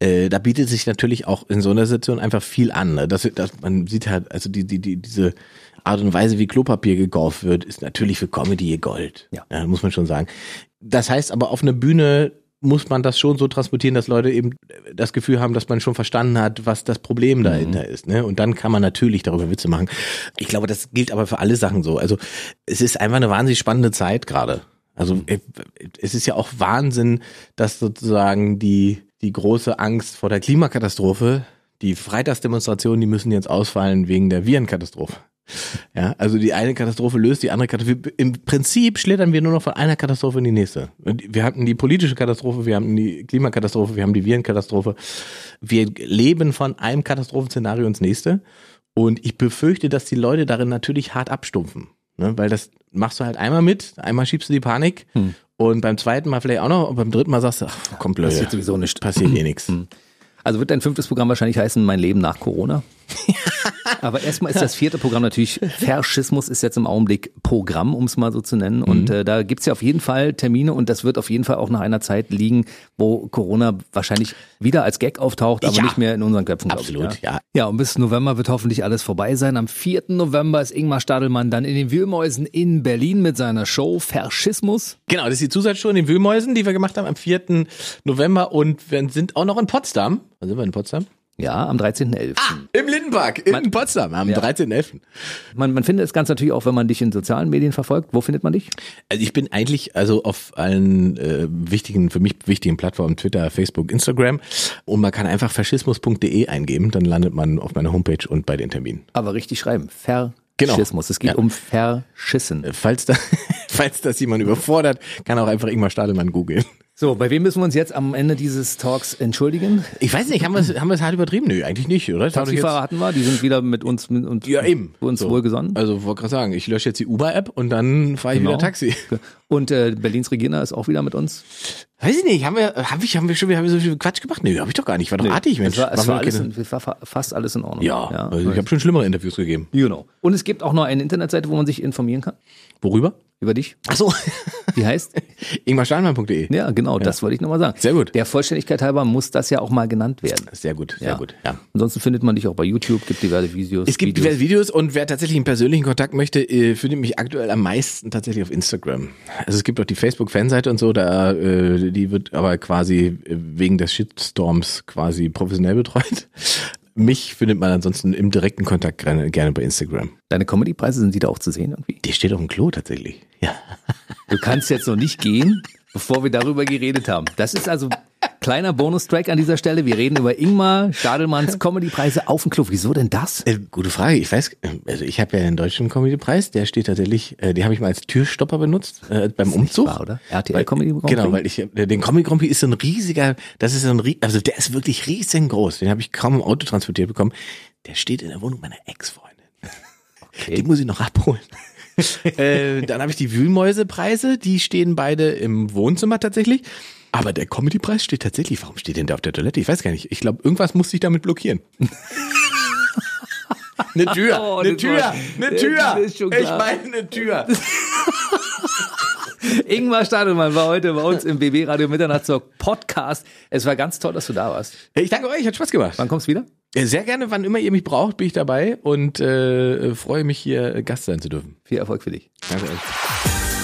Speaker 3: äh, da bietet sich natürlich auch in so einer Situation einfach viel an. Ne? Das, das, man sieht halt, also die die die diese Art und Weise, wie Klopapier gekauft wird, ist natürlich für Comedy Gold.
Speaker 2: Ja.
Speaker 3: muss man schon sagen. Das heißt aber auf einer Bühne muss man das schon so transportieren, dass Leute eben das Gefühl haben, dass man schon verstanden hat, was das Problem dahinter ist. Ne? Und dann kann man natürlich darüber Witze machen. Ich glaube, das gilt aber für alle Sachen so. Also es ist einfach eine wahnsinnig spannende Zeit gerade. Also äh, es ist ja auch Wahnsinn, dass sozusagen die, die große Angst vor der Klimakatastrophe, die Freitagsdemonstrationen, die müssen jetzt ausfallen wegen der Virenkatastrophe. Ja, also die eine Katastrophe löst die andere Katastrophe. Im Prinzip schlittern wir nur noch von einer Katastrophe in die nächste. Wir hatten die politische Katastrophe, wir haben die Klimakatastrophe, wir haben die Virenkatastrophe. Wir leben von einem Katastrophenszenario ins nächste. Und ich befürchte, dass die Leute darin natürlich hart abstumpfen. Ne? Weil das machst du halt einmal mit, einmal schiebst du die Panik und beim zweiten Mal vielleicht auch noch und beim dritten Mal sagst du, ach, komm blöd.
Speaker 2: Passiert sowieso nicht.
Speaker 3: Passiert eh nichts.
Speaker 2: Also wird dein fünftes Programm wahrscheinlich heißen Mein Leben nach Corona? Aber erstmal ist das vierte Programm natürlich, Faschismus ist jetzt im Augenblick Programm, um es mal so zu nennen. Und
Speaker 3: Mhm.
Speaker 2: äh, da gibt's ja auf jeden Fall Termine und das wird auf jeden Fall auch nach einer Zeit liegen, wo Corona wahrscheinlich wieder als Gag auftaucht, aber
Speaker 3: Ja.
Speaker 2: nicht mehr in unseren Köpfen.
Speaker 3: Absolut,
Speaker 2: ich,
Speaker 3: ja.
Speaker 2: Ja, und bis November wird hoffentlich alles vorbei sein. Am 4. November ist Ingmar Stadelmann dann in den Wühlmäusen in Berlin mit seiner Show Faschismus.
Speaker 3: Genau, das ist die Zusatzshow in den Wühlmäusen, die wir gemacht haben am 4. November und wir sind auch noch in Potsdam. Wann sind wir in Potsdam?
Speaker 2: Ja, am 13.11.
Speaker 3: Im Lindenpark, in Potsdam, am
Speaker 2: Ja.
Speaker 3: 13.11.
Speaker 2: Man, man findet das Ganze natürlich auch, wenn man dich in sozialen Medien verfolgt. Wo findet man dich?
Speaker 3: Also ich bin eigentlich also auf allen äh, wichtigen, für mich wichtigen Plattformen, Twitter, Facebook, Instagram und man kann einfach faschismus.de eingeben, dann landet man auf meiner Homepage und bei den Terminen.
Speaker 2: Aber richtig schreiben.
Speaker 3: Genau.
Speaker 2: Faschismus. Es geht
Speaker 3: Ja.
Speaker 2: um Verschissen.
Speaker 3: Äh, Falls, da, <laughs> falls das jemand überfordert, kann auch einfach Ingmar Stadelmann googeln.
Speaker 2: So, bei wem müssen wir uns jetzt am Ende dieses Talks entschuldigen?
Speaker 3: Ich weiß nicht, haben wir es haben wir es hart übertrieben? Nö, eigentlich nicht, oder?
Speaker 2: Taxifahrer hatten wir, die sind wieder mit uns, mit uns,
Speaker 3: Ja, eben.
Speaker 2: uns
Speaker 3: So.
Speaker 2: wohlgesonnen.
Speaker 3: Also wollte gerade sagen, ich lösche jetzt die Uber-App und dann fahre ich
Speaker 2: Genau.
Speaker 3: wieder Taxi.
Speaker 2: Und äh, Berlins Regina ist auch wieder mit uns.
Speaker 3: Weiß ich nicht, haben wir, haben wir, haben wir schon wieder haben wir so viel Quatsch gemacht? Nee, habe ich doch gar nicht. War doch artig, Mensch.
Speaker 2: Es war, es war, alles in, es war fa- fast alles in Ordnung.
Speaker 3: ja, also ich habe schon schlimmere Interviews gegeben.
Speaker 2: Genau. Und es gibt auch noch eine Internetseite, wo man sich informieren kann
Speaker 3: Worüber?
Speaker 2: über dich.
Speaker 3: Ach so,
Speaker 2: Die heißt? <laughs>
Speaker 3: ingmarstahlmann.de.
Speaker 2: ja, genau, das wollte ich nochmal sagen.
Speaker 3: Sehr gut.
Speaker 2: Der Vollständigkeit halber muss das ja auch mal genannt werden.
Speaker 3: Sehr gut, sehr
Speaker 2: Ja.
Speaker 3: gut. Ja.
Speaker 2: Ansonsten findet man dich auch bei YouTube, gibt diverse Videos.
Speaker 3: Es gibt
Speaker 2: Videos.
Speaker 3: diverse Videos und wer tatsächlich einen persönlichen Kontakt möchte, äh, findet mich aktuell am meisten tatsächlich auf Instagram. Also es gibt auch die Facebook-Fanseite und so, da äh, die wird aber quasi äh, wegen des Shitstorms quasi professionell betreut. mich findet man ansonsten im direkten Kontakt gerne, gerne bei Instagram.
Speaker 2: Deine Comedy-Preise sind die da auch zu sehen irgendwie?
Speaker 3: Der steht auf dem Klo tatsächlich. Ja.
Speaker 2: Du kannst jetzt noch nicht gehen, bevor wir darüber geredet haben. Das ist also kleiner Bonustrack an dieser Stelle. Wir reden über Ingmar Stadelmanns <laughs> Comedy-Preise auf dem Klo. Wieso denn das?
Speaker 3: Äh, gute Frage. Ich weiß, äh, also ich habe ja den deutschen Comedy-Preis, der steht tatsächlich, äh, den habe ich mal als Türstopper benutzt äh, beim Umzug.
Speaker 2: Wahr, oder? RTL Comedy Grand Prix?
Speaker 3: Genau, weil ich äh, den Comedy Grand Prix ist so ein riesiger, das ist so ein also der ist wirklich riesengroß. Den habe ich kaum im Auto transportiert bekommen. Der steht in der Wohnung meiner Ex-Freundin. <laughs>
Speaker 2: Okay.
Speaker 3: Die muss ich noch abholen. <laughs> äh, dann habe ich die Wühlmäusepreise, die stehen beide im Wohnzimmer tatsächlich. Aber der Comedy-Preis steht tatsächlich. Warum steht denn der auf der Toilette? Ich weiß gar nicht. Ich glaube, irgendwas muss ich damit blockieren. <laughs> Eine Tür,
Speaker 2: Oh,
Speaker 3: eine Tür,
Speaker 2: war-
Speaker 3: eine Tür. Ich meine eine Tür. <laughs>
Speaker 2: Ingmar Stadelmann war heute bei uns im BB Radio Mitternachtstalk Podcast. Es war ganz toll, dass du da warst.
Speaker 3: Ich danke euch, hat Spaß gemacht.
Speaker 2: Wann kommst du wieder?
Speaker 3: Ja, Sehr gerne, wann immer ihr mich braucht, bin ich dabei und äh, freue mich hier äh, Gast sein zu dürfen.
Speaker 2: Viel Erfolg für dich.
Speaker 3: Danke euch.